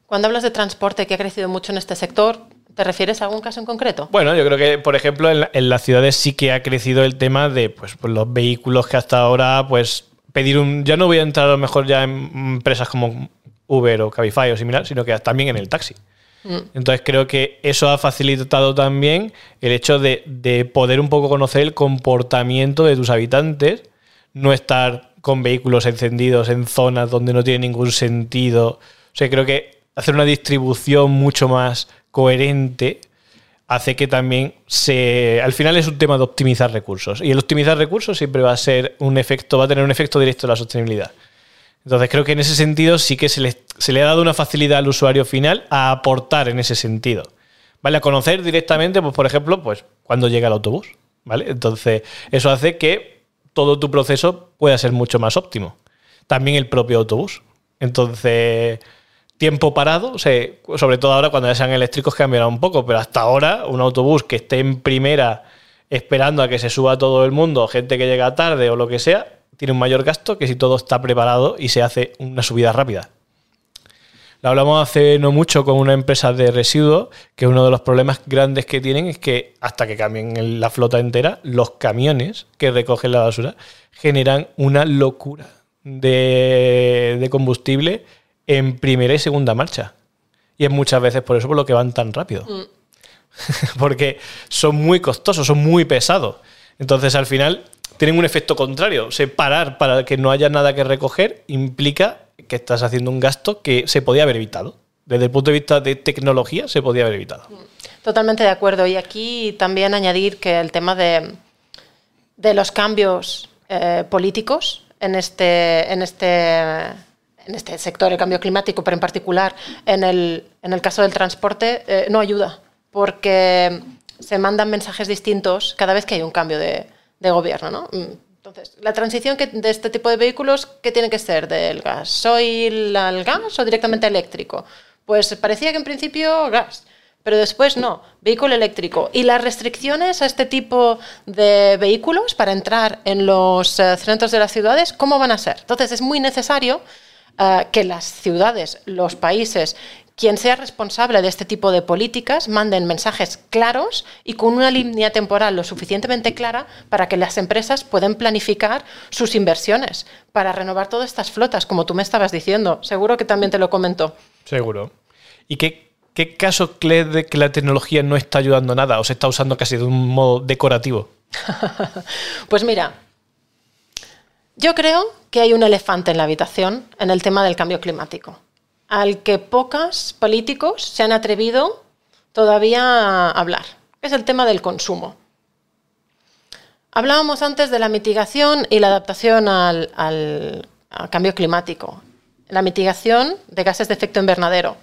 Cuando hablas de transporte que ha crecido mucho en este sector, ¿Te refieres a algún caso en concreto? Bueno, yo creo que, por ejemplo, en, las ciudades sí que ha crecido el tema de pues, pues, los vehículos que hasta ahora, pues, pedir un. Ya no voy a entrar a lo mejor ya en empresas como Uber o Cabify o similar, sino que también en el taxi. Mm. Entonces creo que eso ha facilitado también el hecho de, de poder un poco conocer el comportamiento de tus habitantes, no estar con vehículos encendidos en zonas donde no tiene ningún sentido. O sea, creo que hacer una distribución mucho más coherente hace que también se. Al final es un tema de optimizar recursos. Y el optimizar recursos siempre va a ser un efecto, va a tener un efecto directo en la sostenibilidad. Entonces creo que en ese sentido sí que se le, se le ha dado una facilidad al usuario final a aportar en ese sentido. ¿Vale? A conocer directamente, pues, por ejemplo, pues cuando llega el autobús. ¿Vale? Entonces, eso hace que todo tu proceso pueda ser mucho más óptimo. También el propio autobús. Entonces, tiempo parado, sobre todo ahora cuando ya sean eléctricos cambiará un poco, pero hasta ahora un autobús que esté en primera esperando a que se suba todo el mundo, gente que llega tarde o lo que sea, tiene un mayor gasto que si todo está preparado y se hace una subida rápida. Lo hablamos hace no mucho con una empresa de residuos, que uno de los problemas grandes que tienen es que hasta que cambien la flota entera, los camiones que recogen la basura generan una locura de, de combustible en primera y segunda marcha. Y es muchas veces por eso por lo que van tan rápido. Mm. [laughs] Porque son muy costosos, son muy pesados. Entonces al final tienen un efecto contrario. Separar para que no haya nada que recoger implica que estás haciendo un gasto que se podía haber evitado. Desde el punto de vista de tecnología se podía haber evitado. Mm. Totalmente de acuerdo. Y aquí también añadir que el tema de, de los cambios eh, políticos en este, en este en este sector, el cambio climático, pero en particular en el, en el caso del transporte, eh, no ayuda, porque se mandan mensajes distintos cada vez que hay un cambio de, de gobierno. ¿no? Mm, entonces, la transición que, de este tipo de vehículos, ¿qué tiene que ser? ¿Del gasoil al gas o directamente eléctrico? Pues parecía que en principio gas, pero después no, vehículo eléctrico. Y las restricciones a este tipo de vehículos para entrar en los eh, centros de las ciudades, ¿cómo van a ser? Entonces, es muy necesario eh, que las ciudades, los países, quien sea responsable de este tipo de políticas manden mensajes claros y con una línea temporal lo suficientemente clara para que las empresas puedan planificar sus inversiones para renovar todas estas flotas, como tú me estabas diciendo. Seguro que también te lo comentó. Seguro. ¿Y qué, qué caso crees de que la tecnología no está ayudando nada o se está usando casi de un modo decorativo? [laughs] pues mira, yo creo que hay un elefante en la habitación en el tema del cambio climático al que pocos políticos se han atrevido todavía a hablar, es el tema del consumo. Hablábamos antes de la mitigación y la adaptación al, al, cambio climático, la mitigación de gases de efecto invernadero.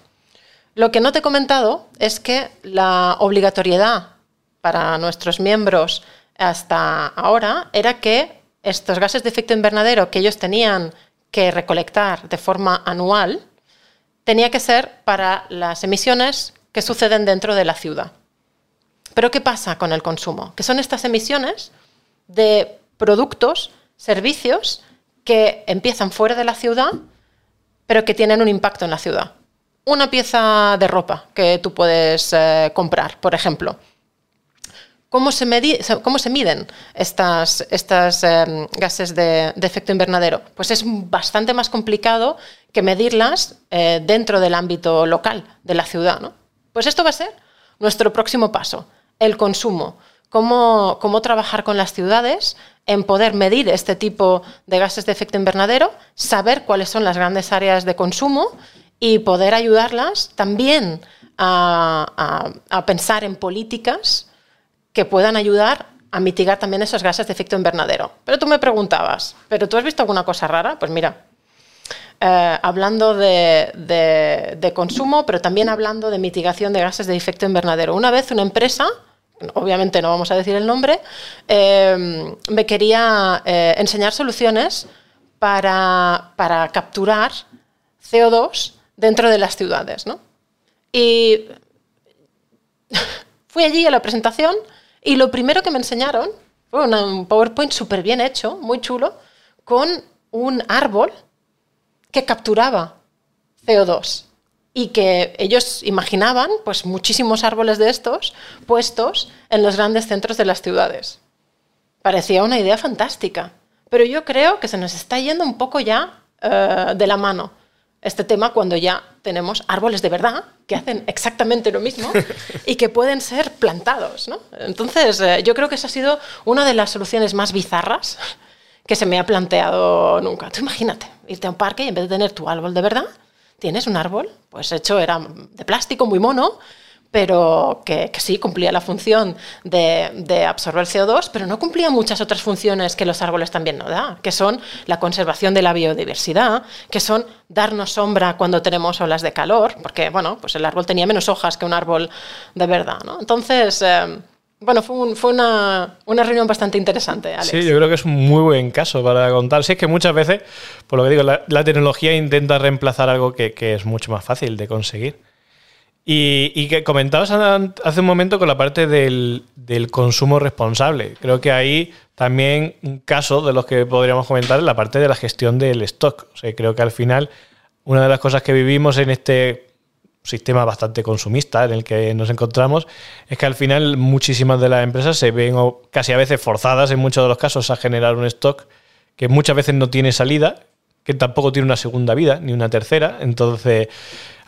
Lo que no te he comentado es que la obligatoriedad para nuestros miembros hasta ahora era que estos gases de efecto invernadero que ellos tenían que recolectar de forma anual tenía que ser para las emisiones que suceden dentro de la ciudad. Pero ¿qué pasa con el consumo? Que son estas emisiones de productos, servicios que empiezan fuera de la ciudad, pero que tienen un impacto en la ciudad. Una pieza de ropa que tú puedes eh, comprar, por ejemplo. ¿Cómo se, miden estas, em, gases de, efecto invernadero? Pues es bastante más complicado que medirlas eh, dentro del ámbito local de la ciudad. ¿no? Pues esto va a ser nuestro próximo paso, el consumo. Cómo, trabajar con las ciudades en poder medir este tipo de gases de efecto invernadero, saber cuáles son las grandes áreas de consumo y poder ayudarlas también a pensar en políticas que puedan ayudar a mitigar también esos gases de efecto invernadero. Pero tú me preguntabas, ¿pero tú has visto alguna cosa rara? Pues mira, eh, hablando de, consumo, pero también hablando de mitigación de gases de efecto invernadero. Una vez una empresa, obviamente no vamos a decir el nombre, eh, me quería eh, enseñar soluciones para, para, capturar CO2 dentro de las ciudades. ¿no? Y [laughs] fui allí a la presentación y lo primero que me enseñaron fue un PowerPoint súper bien hecho, muy chulo, con un árbol que capturaba CO2 y que ellos imaginaban pues muchísimos árboles de estos puestos en los grandes centros de las ciudades. Parecía una idea fantástica, pero yo creo que se nos está yendo un poco ya uh, de la mano este tema cuando ya tenemos árboles de verdad que hacen exactamente lo mismo y que pueden ser plantados. ¿no? Entonces, eh, yo creo que esa ha sido una de las soluciones más bizarras que se me ha planteado nunca. Tú imagínate, irte a un parque y en vez de tener tu árbol de verdad, tienes un árbol, pues hecho era de plástico, muy mono, pero que, sí cumplía la función de, absorber CO2, pero no cumplía muchas otras funciones que los árboles también no dan, que son la conservación de la biodiversidad, que son darnos sombra cuando tenemos olas de calor, porque bueno, pues el árbol tenía menos hojas que un árbol de verdad. ¿no? Entonces, eh, bueno, fue, fue una, una, reunión bastante interesante. Alex. Sí, yo creo que es un muy buen caso para contar. Sí, es que muchas veces, por lo que digo, la, tecnología intenta reemplazar algo que es mucho más fácil de conseguir. Y, que comentabas hace un momento con la parte del, consumo responsable. Creo que ahí también un caso de los que podríamos comentar es la parte de la gestión del stock. O sea, creo que al final una de las cosas que vivimos en este sistema bastante consumista en el que nos encontramos es que al final muchísimas de las empresas se ven casi a veces forzadas en muchos de los casos a generar un stock que muchas veces no tiene salida, que tampoco tiene una segunda vida ni una tercera. Entonces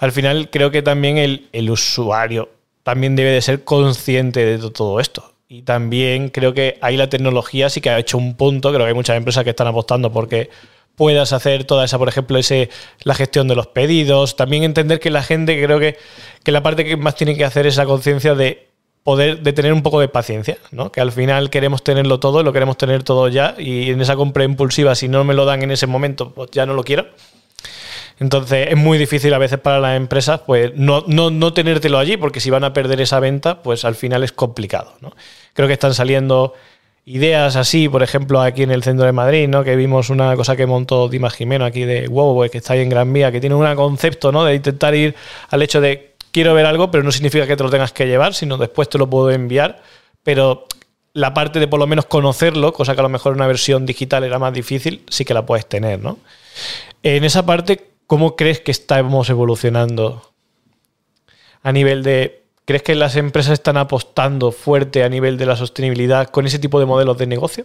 al final creo que también el, usuario también debe de ser consciente de todo esto. Y también creo que ahí la tecnología sí que ha hecho un punto, creo que hay muchas empresas que están apostando porque puedas hacer toda esa, por ejemplo, ese, la gestión de los pedidos, también entender que la gente creo que, que la parte que más tiene que hacer es la conciencia de poder, de tener un poco de paciencia, ¿no? Que al final queremos tenerlo todo, lo queremos tener todo ya, y en esa compra impulsiva, si no me lo dan en ese momento, pues ya no lo quiero. Entonces es muy difícil a veces para las empresas pues no, no, no tenértelo allí, porque si van a perder esa venta, pues al final es complicado. ¿no? Creo que están saliendo ideas así, por ejemplo, aquí en el centro de Madrid, ¿no? Que vimos una cosa que montó Dimas Jimeno aquí de wow, que está ahí en Gran Vía, que tiene un concepto, ¿no? De intentar ir al hecho de quiero ver algo, pero no significa que te lo tengas que llevar, sino después te lo puedo enviar. Pero la parte de por lo menos conocerlo, cosa que a lo mejor en una versión digital era más difícil, sí que la puedes tener, ¿no? En esa parte, ¿cómo crees que estamos evolucionando a nivel de... ¿Crees que las empresas están apostando fuerte a nivel de la sostenibilidad con ese tipo de modelos de negocio?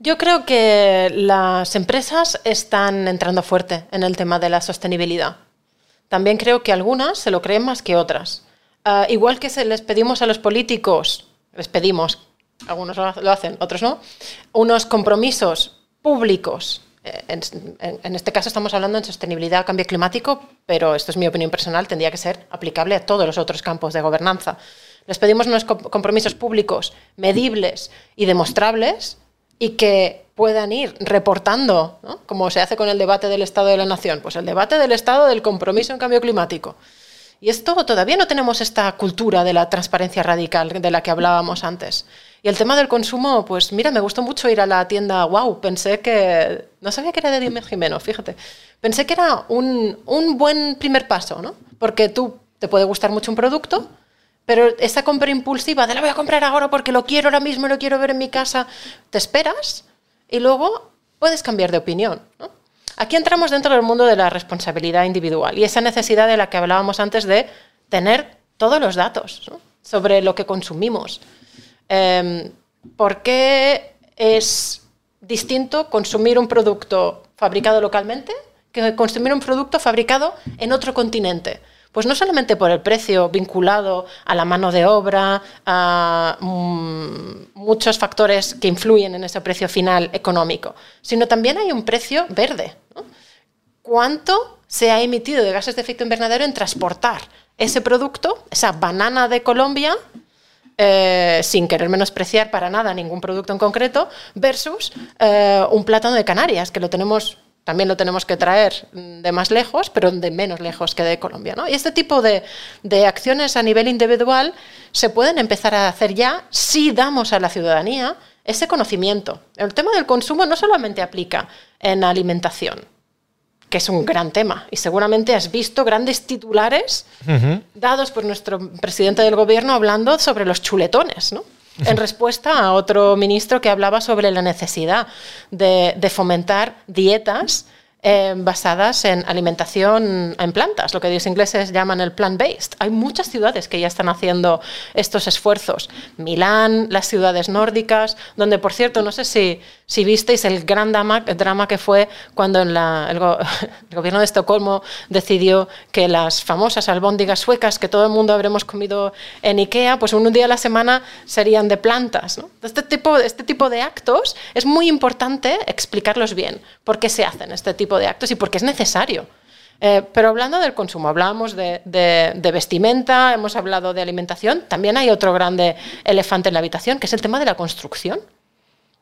Yo creo que las empresas están entrando fuerte en el tema de la sostenibilidad. También creo que algunas se lo creen más que otras. Ah, igual que se les pedimos a los políticos, les pedimos, algunos lo hacen, otros no, unos compromisos públicos. Eh, en, este caso estamos hablando en sostenibilidad, cambio climático, pero esto es mi opinión personal, tendría que ser aplicable a todos los otros campos de gobernanza. Les pedimos unos compromisos públicos medibles y demostrables y que puedan ir reportando, como se hace con el debate del Estado de la Nación, pues el debate del Estado del compromiso en cambio climático. Y esto todavía no tenemos esta cultura de la transparencia radical de la que hablábamos antes. Y el tema del consumo, pues mira, me gustó mucho ir a la tienda Wow. Pensé que. No sabía que era de Dime Jimeno, fíjate. Pensé que era un, un buen primer paso, ¿no? Porque tú te puede gustar mucho un producto, pero esa compra impulsiva de la voy a comprar ahora porque lo quiero ahora mismo, lo quiero ver en mi casa, te esperas y luego puedes cambiar de opinión. Aquí entramos dentro del mundo de la responsabilidad individual y esa necesidad de la que hablábamos antes de tener todos los datos sobre lo que consumimos. Em, ¿Por qué es distinto consumir un producto fabricado localmente que consumir un producto fabricado en otro continente? Pues no solamente por el precio vinculado a la mano de obra, a mm, muchos factores que influyen en ese precio final económico, sino también hay un precio verde. ¿Cuánto se ha emitido de gases de efecto invernadero en transportar ese producto, esa banana de Colombia, eh, sin querer menospreciar para nada ningún producto en concreto, versus eh, un plátano de Canarias, que lo tenemos también lo tenemos que traer de más lejos, pero de menos lejos que de Colombia. Y este tipo de, acciones a nivel individual se pueden empezar a hacer ya si damos a la ciudadanía ese conocimiento. El tema del consumo no solamente aplica en alimentación, que es un gran tema, y seguramente has visto grandes titulares dados por nuestro presidente del gobierno hablando sobre los chuletones, ¿no? en respuesta a otro ministro que hablaba sobre la necesidad de, de fomentar dietas eh, basadas en alimentación en plantas, lo que los ingleses llaman el plant-based. Hay muchas ciudades que ya están haciendo estos esfuerzos. Milán, las ciudades nórdicas, donde, por cierto, no sé si, si visteis el gran drama, drama que fue cuando [laughs] el, gobierno de Estocolmo decidió que las famosas albóndigas suecas que todo el mundo habremos comido en Ikea, pues un día a la semana serían de plantas. Este, tipo, este tipo de actos es muy importante explicarlos bien, por qué se hacen este tipo de actos y porque es necesario. Eh, pero hablando del consumo, hablábamos de, vestimenta, hemos hablado de alimentación, también hay otro grande elefante en la habitación, que es el tema de la construcción.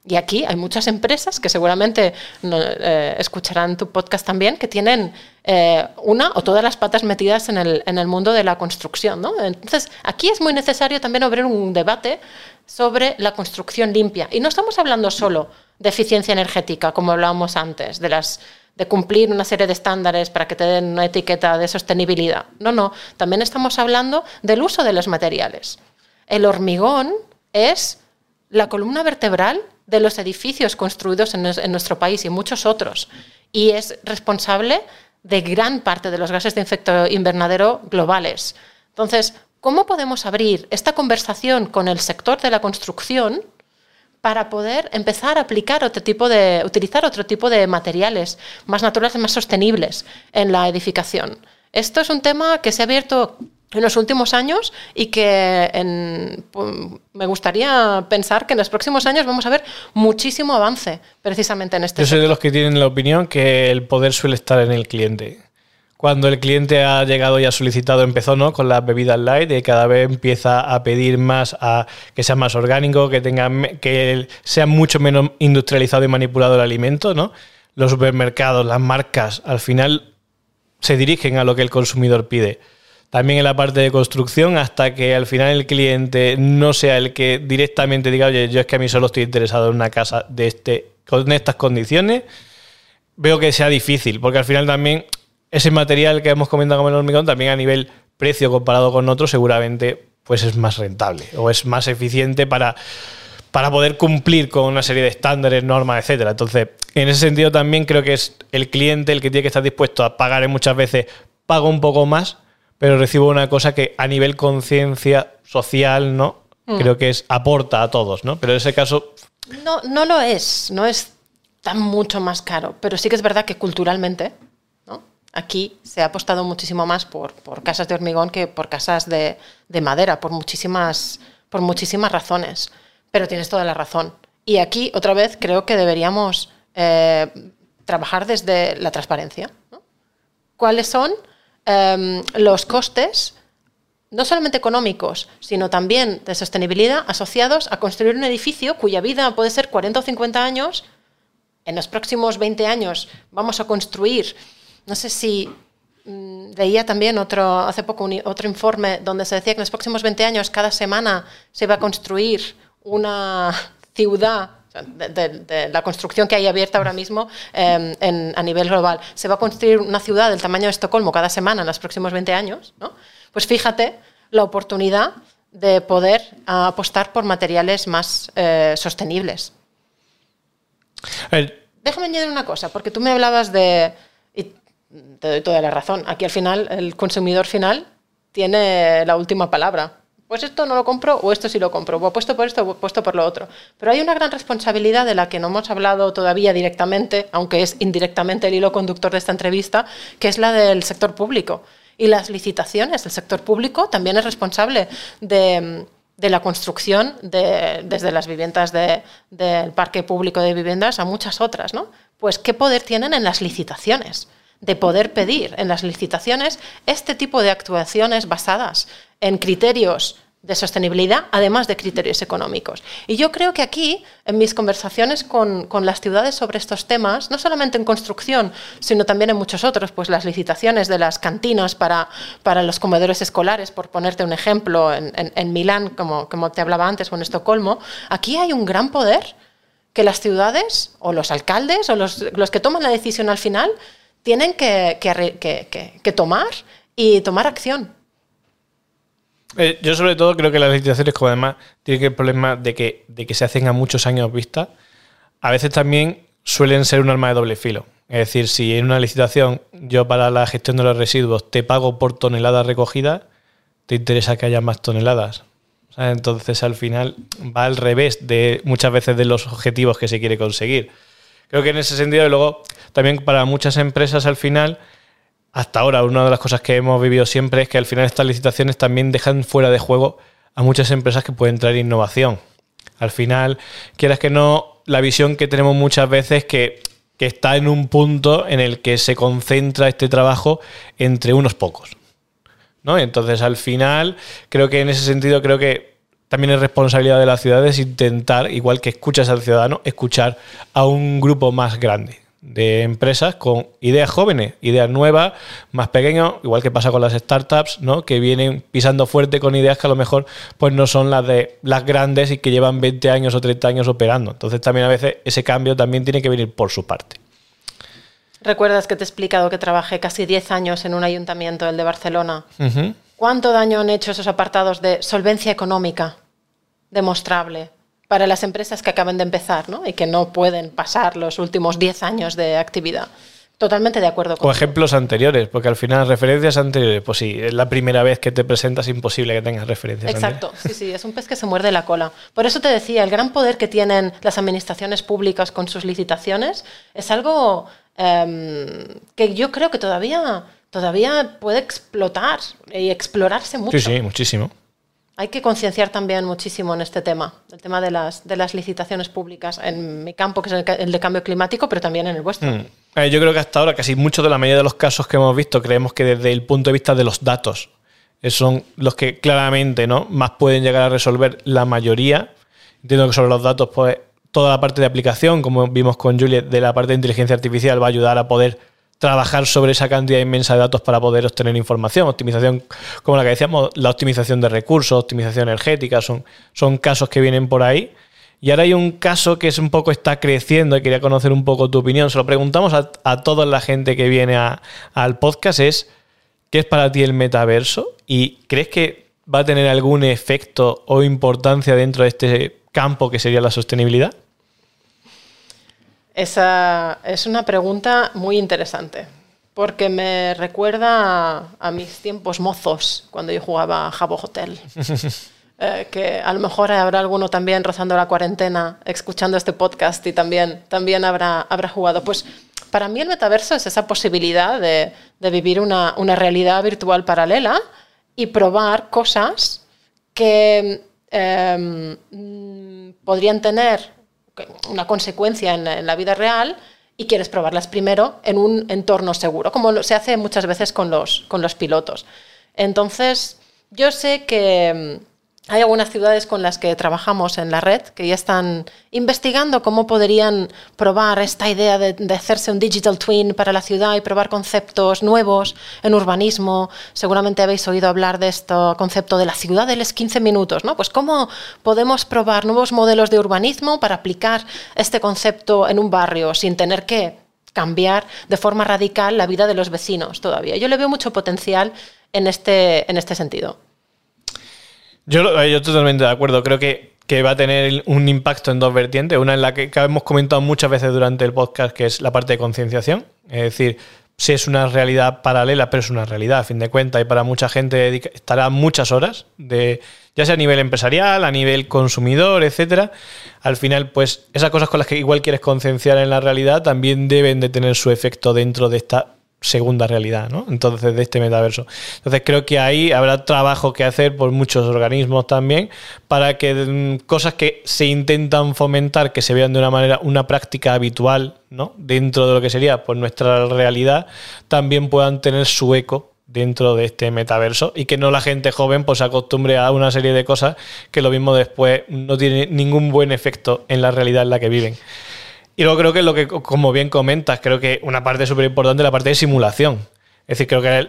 Y aquí hay muchas empresas que seguramente eh, escucharán tu podcast también, que tienen eh, una o todas las patas metidas en el, en el mundo de la construcción. Entonces, aquí es muy necesario también abrir un debate sobre la construcción limpia. Y no estamos hablando solo de eficiencia energética, como hablábamos antes, de las de cumplir una serie de estándares para que te den una etiqueta de sostenibilidad. No, no, también estamos hablando del uso de los materiales. El hormigón es la columna vertebral de los edificios construidos en, nuestro país y muchos otros, y es responsable de gran parte de los gases de efecto invernadero globales. Entonces, ¿cómo podemos abrir esta conversación con el sector de la construcción? Para poder empezar a aplicar otro tipo de, utilizar otro tipo de materiales más naturales, más sostenibles en la edificación. Esto es un tema que se ha abierto en los últimos años y que me gustaría pensar que en los próximos años vamos a ver muchísimo avance precisamente en este. Yo soy de los que tienen la opinión que el poder suele estar en el cliente cuando el cliente ha llegado y ha solicitado, empezó ¿no? con las bebidas light, y cada vez empieza a pedir más a que sea más orgánico, que tenga que sea mucho menos industrializado y manipulado el alimento, ¿no? Los supermercados, las marcas, al final se dirigen a lo que el consumidor pide. También en la parte de construcción, hasta que al final el cliente no sea el que directamente diga, oye, yo es que a mí solo estoy interesado en una casa de este, con estas condiciones, veo que sea difícil, porque al final también ese material que hemos comentado como el hormigón también a nivel precio comparado con otros seguramente pues es más rentable o es más eficiente para para poder cumplir con una serie de estándares, normas, etcétera. Entonces, en ese sentido también creo que es el cliente el que tiene que estar dispuesto a pagar muchas veces, pago un poco más, pero recibo una cosa que a nivel conciencia social, ¿no? Mm. Creo que es aporta a todos, ¿no? Pero en ese caso... No, no lo es, no es tan mucho más caro, pero sí que es verdad que culturalmente. Aquí se ha apostado muchísimo más por, casas de hormigón que por casas de, de madera, por muchísimas, por muchísimas razones. Pero tienes toda la razón. Y aquí, otra vez, creo que deberíamos eh, trabajar desde la transparencia. ¿Cuáles son em, los costes, no solamente económicos, sino también de sostenibilidad, asociados a construir un edificio cuya vida puede ser 40 o 50 años? En los próximos 20 años vamos a construir, no sé si mm, veía también otro, hace poco otro informe donde se decía que en los próximos 20 años cada semana se va a construir una [laughs] ciudad de, la construcción que hay abierta ahora mismo em, a nivel global. Se va a construir una ciudad del tamaño de Estocolmo cada semana en los próximos 20 años, ¿no? Pues fíjate la oportunidad de poder apostar por materiales más eh, sostenibles. Déjame añadir una cosa, porque tú me hablabas de, te doy toda la razón, aquí al final el consumidor final tiene la última palabra pues esto no lo compro o esto sí lo compro, o apuesto por esto o apuesto por lo otro. Pero hay una gran responsabilidad de la que no hemos hablado todavía directamente, aunque es indirectamente el hilo conductor de esta entrevista, que es la del sector público. Y las licitaciones, el sector público también es responsable de, la construcción de, desde las viviendas del parque público de viviendas a muchas otras. ¿no? Pues, ¿qué poder tienen en las licitaciones? De poder pedir en las licitaciones este tipo de actuaciones basadas en criterios de sostenibilidad, además de criterios económicos. Y yo creo que aquí, en mis conversaciones con, las ciudades sobre estos temas, no solamente en construcción, sino también en muchos otros, pues las licitaciones de las cantinas para, para los comedores escolares, por ponerte un ejemplo, en, Milán, como, como te hablaba antes, o en Estocolmo, aquí hay un gran poder que las ciudades, o los alcaldes, o los, los que toman la decisión al final, tienen que, tomar y tomar acción. Eh, yo sobre todo creo que las licitaciones, como además tienen el problema de que, de que se hacen a muchos años vista, a veces también suelen ser un arma de doble filo. Es decir, si en una licitación yo para la gestión de los residuos te pago por toneladas recogidas, te interesa que haya más toneladas. Entonces al final va al revés de muchas veces de los objetivos que se quiere conseguir. Creo que en ese sentido, y luego también para muchas empresas al final hasta ahora una de las cosas que hemos vivido siempre es que al final estas licitaciones también dejan fuera de juego a muchas empresas que pueden traer innovación. Al final, quieras que no, la visión que tenemos muchas veces que, que está en un punto en el que se concentra este trabajo entre unos pocos. ¿no? Entonces, al final, creo que en ese sentido, creo que también es responsabilidad de las ciudades intentar, igual que escuchas al ciudadano, escuchar a un grupo más grande de empresas con ideas jóvenes, ideas nuevas, más pequeñas, igual que pasa con las startups, ¿no? que vienen pisando fuerte con ideas que a lo mejor pues no son las de las grandes y que llevan 20 años o 30 años operando. Entonces también a veces ese cambio también tiene que venir por su parte. ¿Recuerdas que te he explicado que trabajé casi 10 años en un ayuntamiento, el de Barcelona? ¿Cuánto daño han hecho esos apartados de solvencia económica demostrable? para las empresas que acaban de empezar ¿no? y que no pueden pasar los últimos 10 años de actividad. Totalmente de acuerdo con. O ejemplos anteriores, porque al final referencias anteriores, pues sí, es la primera vez que te presentas imposible que tengas referencias. Exacto, sí, sí, es un pez que se muerde la cola. Por eso te decía, el gran poder que tienen las administraciones públicas con sus licitaciones es algo em, que yo creo que todavía, todavía puede explotar y explorarse mucho. Sí, sí, muchísimo. Hay que concienciar también muchísimo en este tema, el tema de las, de las licitaciones públicas, en mi campo, que es el, de cambio climático, pero también en el vuestro. Mm. Eh, yo creo que hasta ahora, casi mucho de la mayoría de los casos que hemos visto, creemos que desde el punto de vista de los datos, eh, son los que claramente ¿no? más pueden llegar a resolver la mayoría. Entiendo que sobre los datos, pues toda la parte de aplicación, como vimos con Juliet, de la parte de inteligencia artificial, va a ayudar a poder trabajar sobre esa cantidad inmensa de datos para poder obtener información. Optimización, como la que decíamos, la optimización de recursos, optimización energética, son, son casos que vienen por ahí. Y ahora hay un caso que es un poco está creciendo y quería conocer un poco tu opinión. Se lo preguntamos a, toda la gente que viene al podcast, es ¿qué es para ti el metaverso? ¿Y crees que va a tener algún efecto o importancia dentro de este campo que sería la sostenibilidad? Esa es una pregunta muy interesante, porque me recuerda a, mis tiempos mozos, cuando yo jugaba a Jabo Hotel. [laughs] Eh, que a lo mejor habrá alguno también rozando la cuarentena, escuchando este podcast y también, también habrá, habrá jugado. Pues para mí el metaverso es esa posibilidad de, de vivir una, una, realidad virtual paralela y probar cosas que em, podrían tener una consecuencia en, la vida real y quieres probarlas primero en un entorno seguro, como se hace muchas veces con los, con los pilotos. Entonces, yo sé que hay algunas ciudades con las que trabajamos en la red que ya están investigando cómo podrían probar esta idea de, hacerse un digital twin para la ciudad y probar conceptos nuevos en urbanismo. Seguramente habéis oído hablar de este concepto de la ciudad de los 15 minutos, ¿no? Pues cómo podemos probar nuevos modelos de urbanismo para aplicar este concepto en un barrio sin tener que cambiar de forma radical la vida de los vecinos todavía. Yo le veo mucho potencial en este, en este sentido. Yo, yo totalmente de acuerdo. Creo que, que, va a tener un impacto en dos vertientes. Una en la que, hemos comentado muchas veces durante el podcast, que es la parte de concienciación. Es decir, si es una realidad paralela, pero es una realidad a fin de cuentas y para mucha gente estará muchas horas, de, ya sea a nivel empresarial, a nivel consumidor, etcétera. Al final, pues esas cosas con las que igual quieres concienciar en la realidad también deben de tener su efecto dentro de esta segunda realidad, ¿no? Entonces, de este metaverso. Entonces, creo que ahí habrá trabajo que hacer por muchos organismos también para que mm, cosas que se intentan fomentar, que se vean de una manera, una práctica habitual, ¿no? Dentro de lo que sería pues, nuestra realidad, también puedan tener su eco dentro de este metaverso y que no la gente joven pues se acostumbre a una serie de cosas que lo mismo después no tiene ningún buen efecto en la realidad en la que viven. Y luego creo que lo que, como bien comentas, creo que una parte súper importante es la parte de simulación. Es decir, creo que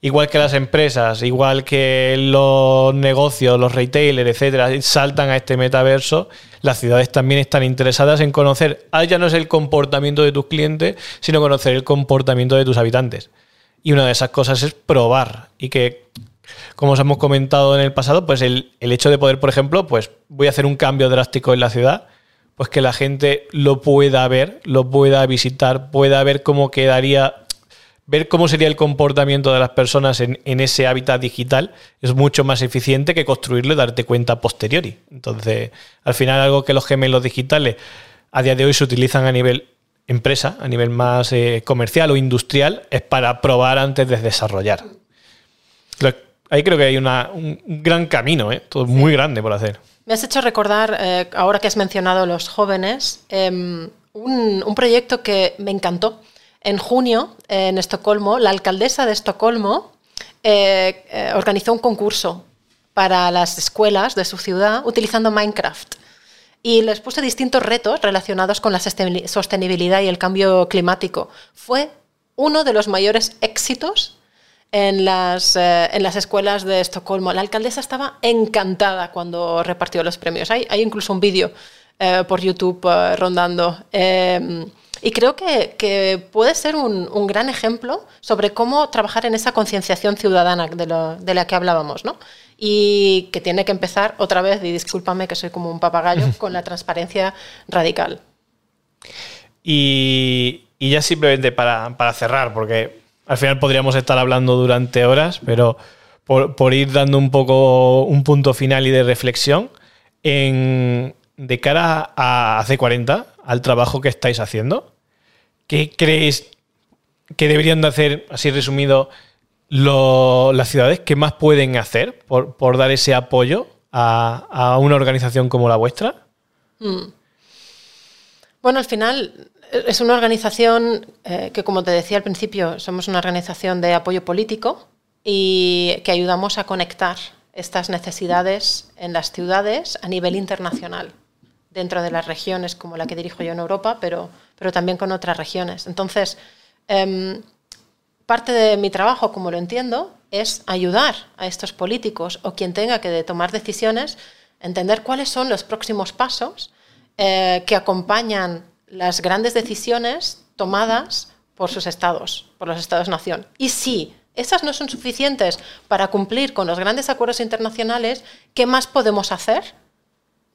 igual que las empresas, igual que los negocios, los retailers, etcétera, saltan a este metaverso, las ciudades también están interesadas en conocer, ah, ya no es el comportamiento de tus clientes, sino conocer el comportamiento de tus habitantes. Y una de esas cosas es probar. Y que, como os hemos comentado en el pasado, pues el, el hecho de poder, por ejemplo, pues voy a hacer un cambio drástico en la ciudad pues que la gente lo pueda ver, lo pueda visitar, pueda ver cómo quedaría, ver cómo sería el comportamiento de las personas en, ese hábitat digital, es mucho más eficiente que construirlo y darte cuenta posteriori. Entonces, al final algo que los gemelos digitales a día de hoy se utilizan a nivel empresa, a nivel más eh, comercial o industrial, es para probar antes de desarrollar. Ahí creo que hay un gran camino, ¿eh? todo muy grande por hacer. Me has hecho recordar, eh, ahora que has mencionado los jóvenes, em, un, proyecto que me encantó. En junio, en Estocolmo, la alcaldesa de Estocolmo eh, eh, organizó un concurso para las escuelas de su ciudad utilizando Minecraft. Y les puse distintos retos relacionados con la sostenibilidad y el cambio climático. Fue uno de los mayores éxitos en las, eh, en las escuelas de Estocolmo. La alcaldesa estaba encantada cuando repartió los premios. Hay, hay incluso un vídeo eh, por YouTube eh, rondando. y creo que, que puede ser un, un, gran ejemplo sobre cómo trabajar en esa concienciación ciudadana de, lo, de, la que hablábamos, ¿no? Y que tiene que empezar otra vez, y discúlpame que soy como un papagayo, [laughs] con la transparencia radical. Y, y ya simplemente para, para cerrar, porque al final podríamos estar hablando durante horas, pero por, ir dando un poco un punto final y de reflexión, en, de cara a C40, al trabajo que estáis haciendo, ¿qué creéis que deberían de hacer, así resumido, las ciudades? ¿Qué más pueden hacer por, dar ese apoyo a, una organización como la vuestra? Hmm. Bueno, al final es una organización eh, que, como te decía al principio, somos una organización de apoyo político y que ayudamos a conectar estas necesidades en las ciudades a nivel internacional, dentro de las regiones como la que dirijo yo en Europa, pero, pero también con otras regiones. Entonces, em, parte de mi trabajo, como lo entiendo, es ayudar a estos políticos o quien tenga que tomar decisiones, entender cuáles son los próximos pasos eh, que acompañan las grandes decisiones tomadas por sus estados, por los estados-nación. Y si esas no son suficientes para cumplir con los grandes acuerdos internacionales, ¿qué más podemos hacer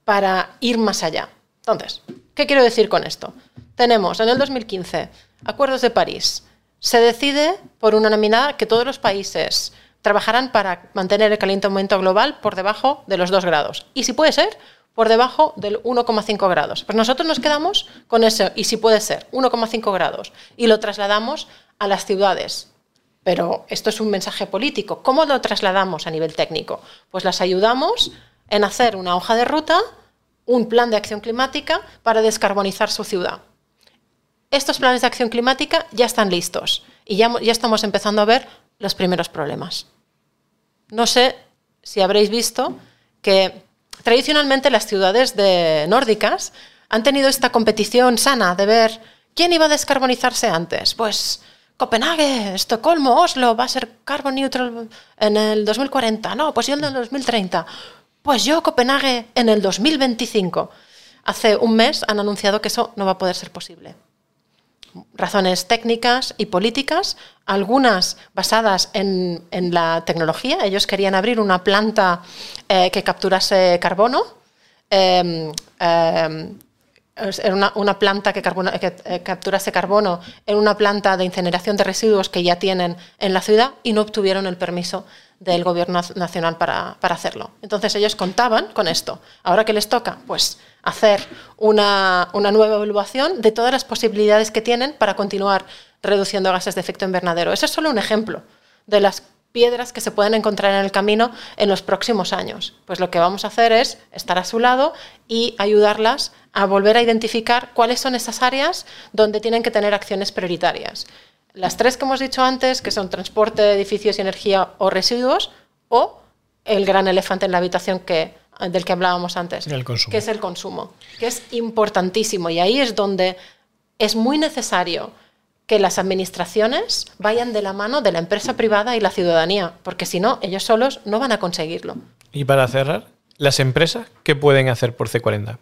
para ir más allá? Entonces, ¿qué quiero decir con esto? Tenemos en el 2015 acuerdos de París. Se decide por unanimidad que todos los países trabajarán para mantener el calentamiento global por debajo de los 2 grados. Y si puede ser, por debajo del 1,5 grados. Pues nosotros nos quedamos con eso, y si puede ser, 1,5 grados, y lo trasladamos a las ciudades. Pero esto es un mensaje político. ¿Cómo lo trasladamos a nivel técnico? Pues las ayudamos en hacer una hoja de ruta, un plan de acción climática para descarbonizar su ciudad. Estos planes de acción climática ya están listos y ya, ya estamos empezando a ver los primeros problemas. No sé si habréis visto que tradicionalmente las ciudades de nórdicas han tenido esta competición sana de ver quién iba a descarbonizarse antes. Pues Copenhague, Estocolmo, Oslo va a ser carbon neutral en el 2040. No, pues yo en el 2030. Pues yo Copenhague en el 2025. Hace un mes han anunciado que eso no va a poder ser posible razones técnicas y políticas, algunas basadas en, la tecnología. Ellos querían abrir una planta eh, que capturase carbono. Em, em, una, planta que, que eh, capturase carbono en una planta de incineración de residuos que ya tienen en la ciudad y no obtuvieron el permiso del gobierno nacional para, para hacerlo. Entonces ellos contaban con esto. Ahora que les toca, pues hacer una, nueva evaluación de todas las posibilidades que tienen para continuar reduciendo gases de efecto invernadero. Ese es solo un ejemplo de las piedras que se pueden encontrar en el camino en los próximos años. Pues lo que vamos a hacer es estar a su lado y ayudarlas a volver a identificar cuáles son esas áreas donde tienen que tener acciones prioritarias. Las tres que hemos dicho antes, que son transporte, edificios y energía o residuos, o el gran elefante en la habitación que del que hablábamos antes, que es el consumo, que es importantísimo y ahí es donde es muy necesario que las administraciones vayan de la mano de la empresa privada y la ciudadanía, porque si no, ellos solos no van a conseguirlo. Y para cerrar, las empresas, ¿qué pueden hacer por C40?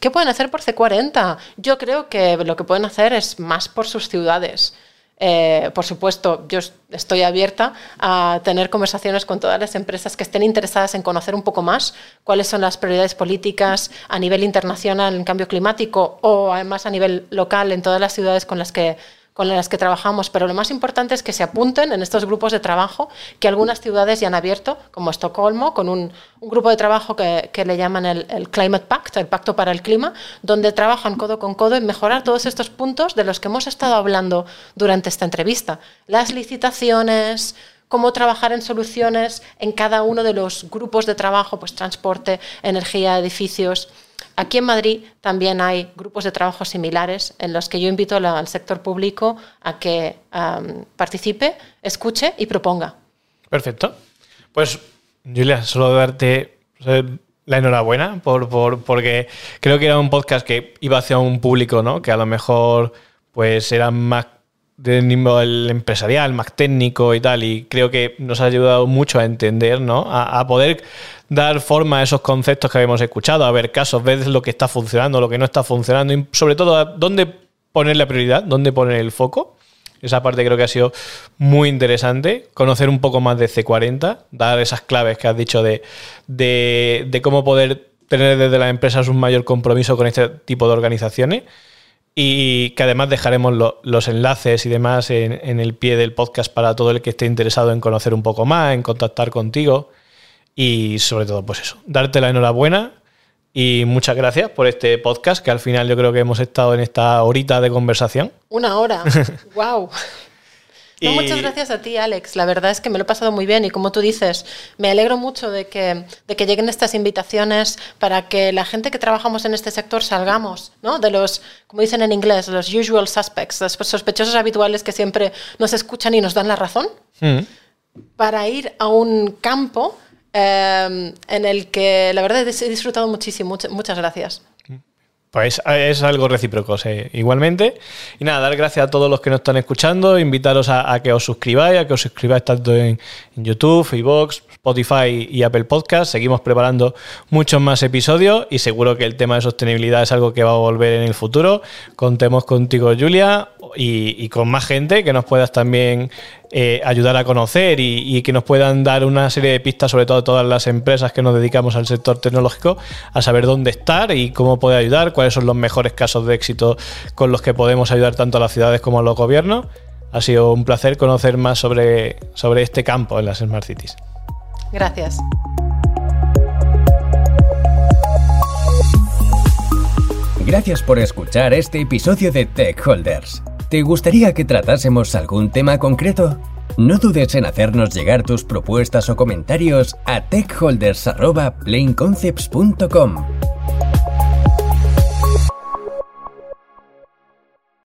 ¿Qué pueden hacer por C40? Yo creo que lo que pueden hacer es más por sus ciudades. Eh, por supuesto, yo estoy abierta a tener conversaciones con todas las empresas que estén interesadas en conocer un poco más cuáles son las prioridades políticas a nivel internacional en cambio climático o además a nivel local en todas las ciudades con las que con las que trabajamos, pero lo más importante es que se apunten en estos grupos de trabajo que algunas ciudades ya han abierto, como Estocolmo, con un, grupo de trabajo que, le llaman el, Climate Pact, el Pacto para el Clima, donde trabajan codo con codo en mejorar todos estos puntos de los que hemos estado hablando durante esta entrevista. Las licitaciones, cómo trabajar en soluciones en cada uno de los grupos de trabajo, pues transporte, energía, edificios. Aquí en Madrid también hay grupos de trabajo similares en los que yo invito al sector público a que participe, escuche y proponga. Perfecto. Pues, Julia, solo darte la enhorabuena por, porque creo que era un podcast que iba hacia un público ¿no? que a lo mejor pues era más del nivel empresarial, más técnico y tal, y creo que nos ha ayudado mucho a entender, ¿no? A, poder dar forma a esos conceptos que habíamos escuchado, a ver casos, ver lo que está funcionando, lo que no está funcionando, y sobre todo dónde poner la prioridad, dónde poner el foco. Esa parte creo que ha sido muy interesante, conocer un poco más de C40, dar esas claves que has dicho de, de, de cómo poder tener desde las empresas un mayor compromiso con este tipo de organizaciones y que además dejaremos los enlaces y demás en, el pie del podcast para todo el que esté interesado en conocer un poco más, en contactar contigo y sobre todo pues eso, darte la enhorabuena y muchas gracias por este podcast que al final yo creo que hemos estado en esta horita de conversación. Una hora, [laughs] wow. Muchas gracias a ti, Alex. La verdad es que me lo he pasado muy bien y como tú dices, me alegro mucho de que, de que lleguen estas invitaciones para que la gente que trabajamos en este sector salgamos ¿no? de los, como dicen en inglés, los usual suspects, los sospechosos habituales que siempre nos escuchan y nos dan la razón, mm. para ir a un campo eh, en el que la verdad he disfrutado muchísimo. muchas gracias. Pues es algo recíproco, igualmente. Y nada, dar gracias a todos los que nos están escuchando, invitaros a, que os suscribáis, a que os suscribáis tanto en, YouTube, iVoox, Spotify y Apple Podcast. Seguimos preparando muchos más episodios y seguro que el tema de sostenibilidad es algo que va a volver en el futuro. Contemos contigo, Julia. Y, con más gente que nos puedas también eh, ayudar a conocer y, que nos puedan dar una serie de pistas, sobre todo todas las empresas que nos dedicamos al sector tecnológico, a saber dónde estar y cómo poder ayudar, cuáles son los mejores casos de éxito con los que podemos ayudar tanto a las ciudades como a los gobiernos. Ha sido un placer conocer más sobre, sobre este campo en las Smart Cities. Gracias. Gracias por escuchar este episodio de Tech Holders. ¿Te gustaría que tratásemos algún tema concreto? No dudes en hacernos llegar tus propuestas o comentarios a techholders.planeconcepts.com.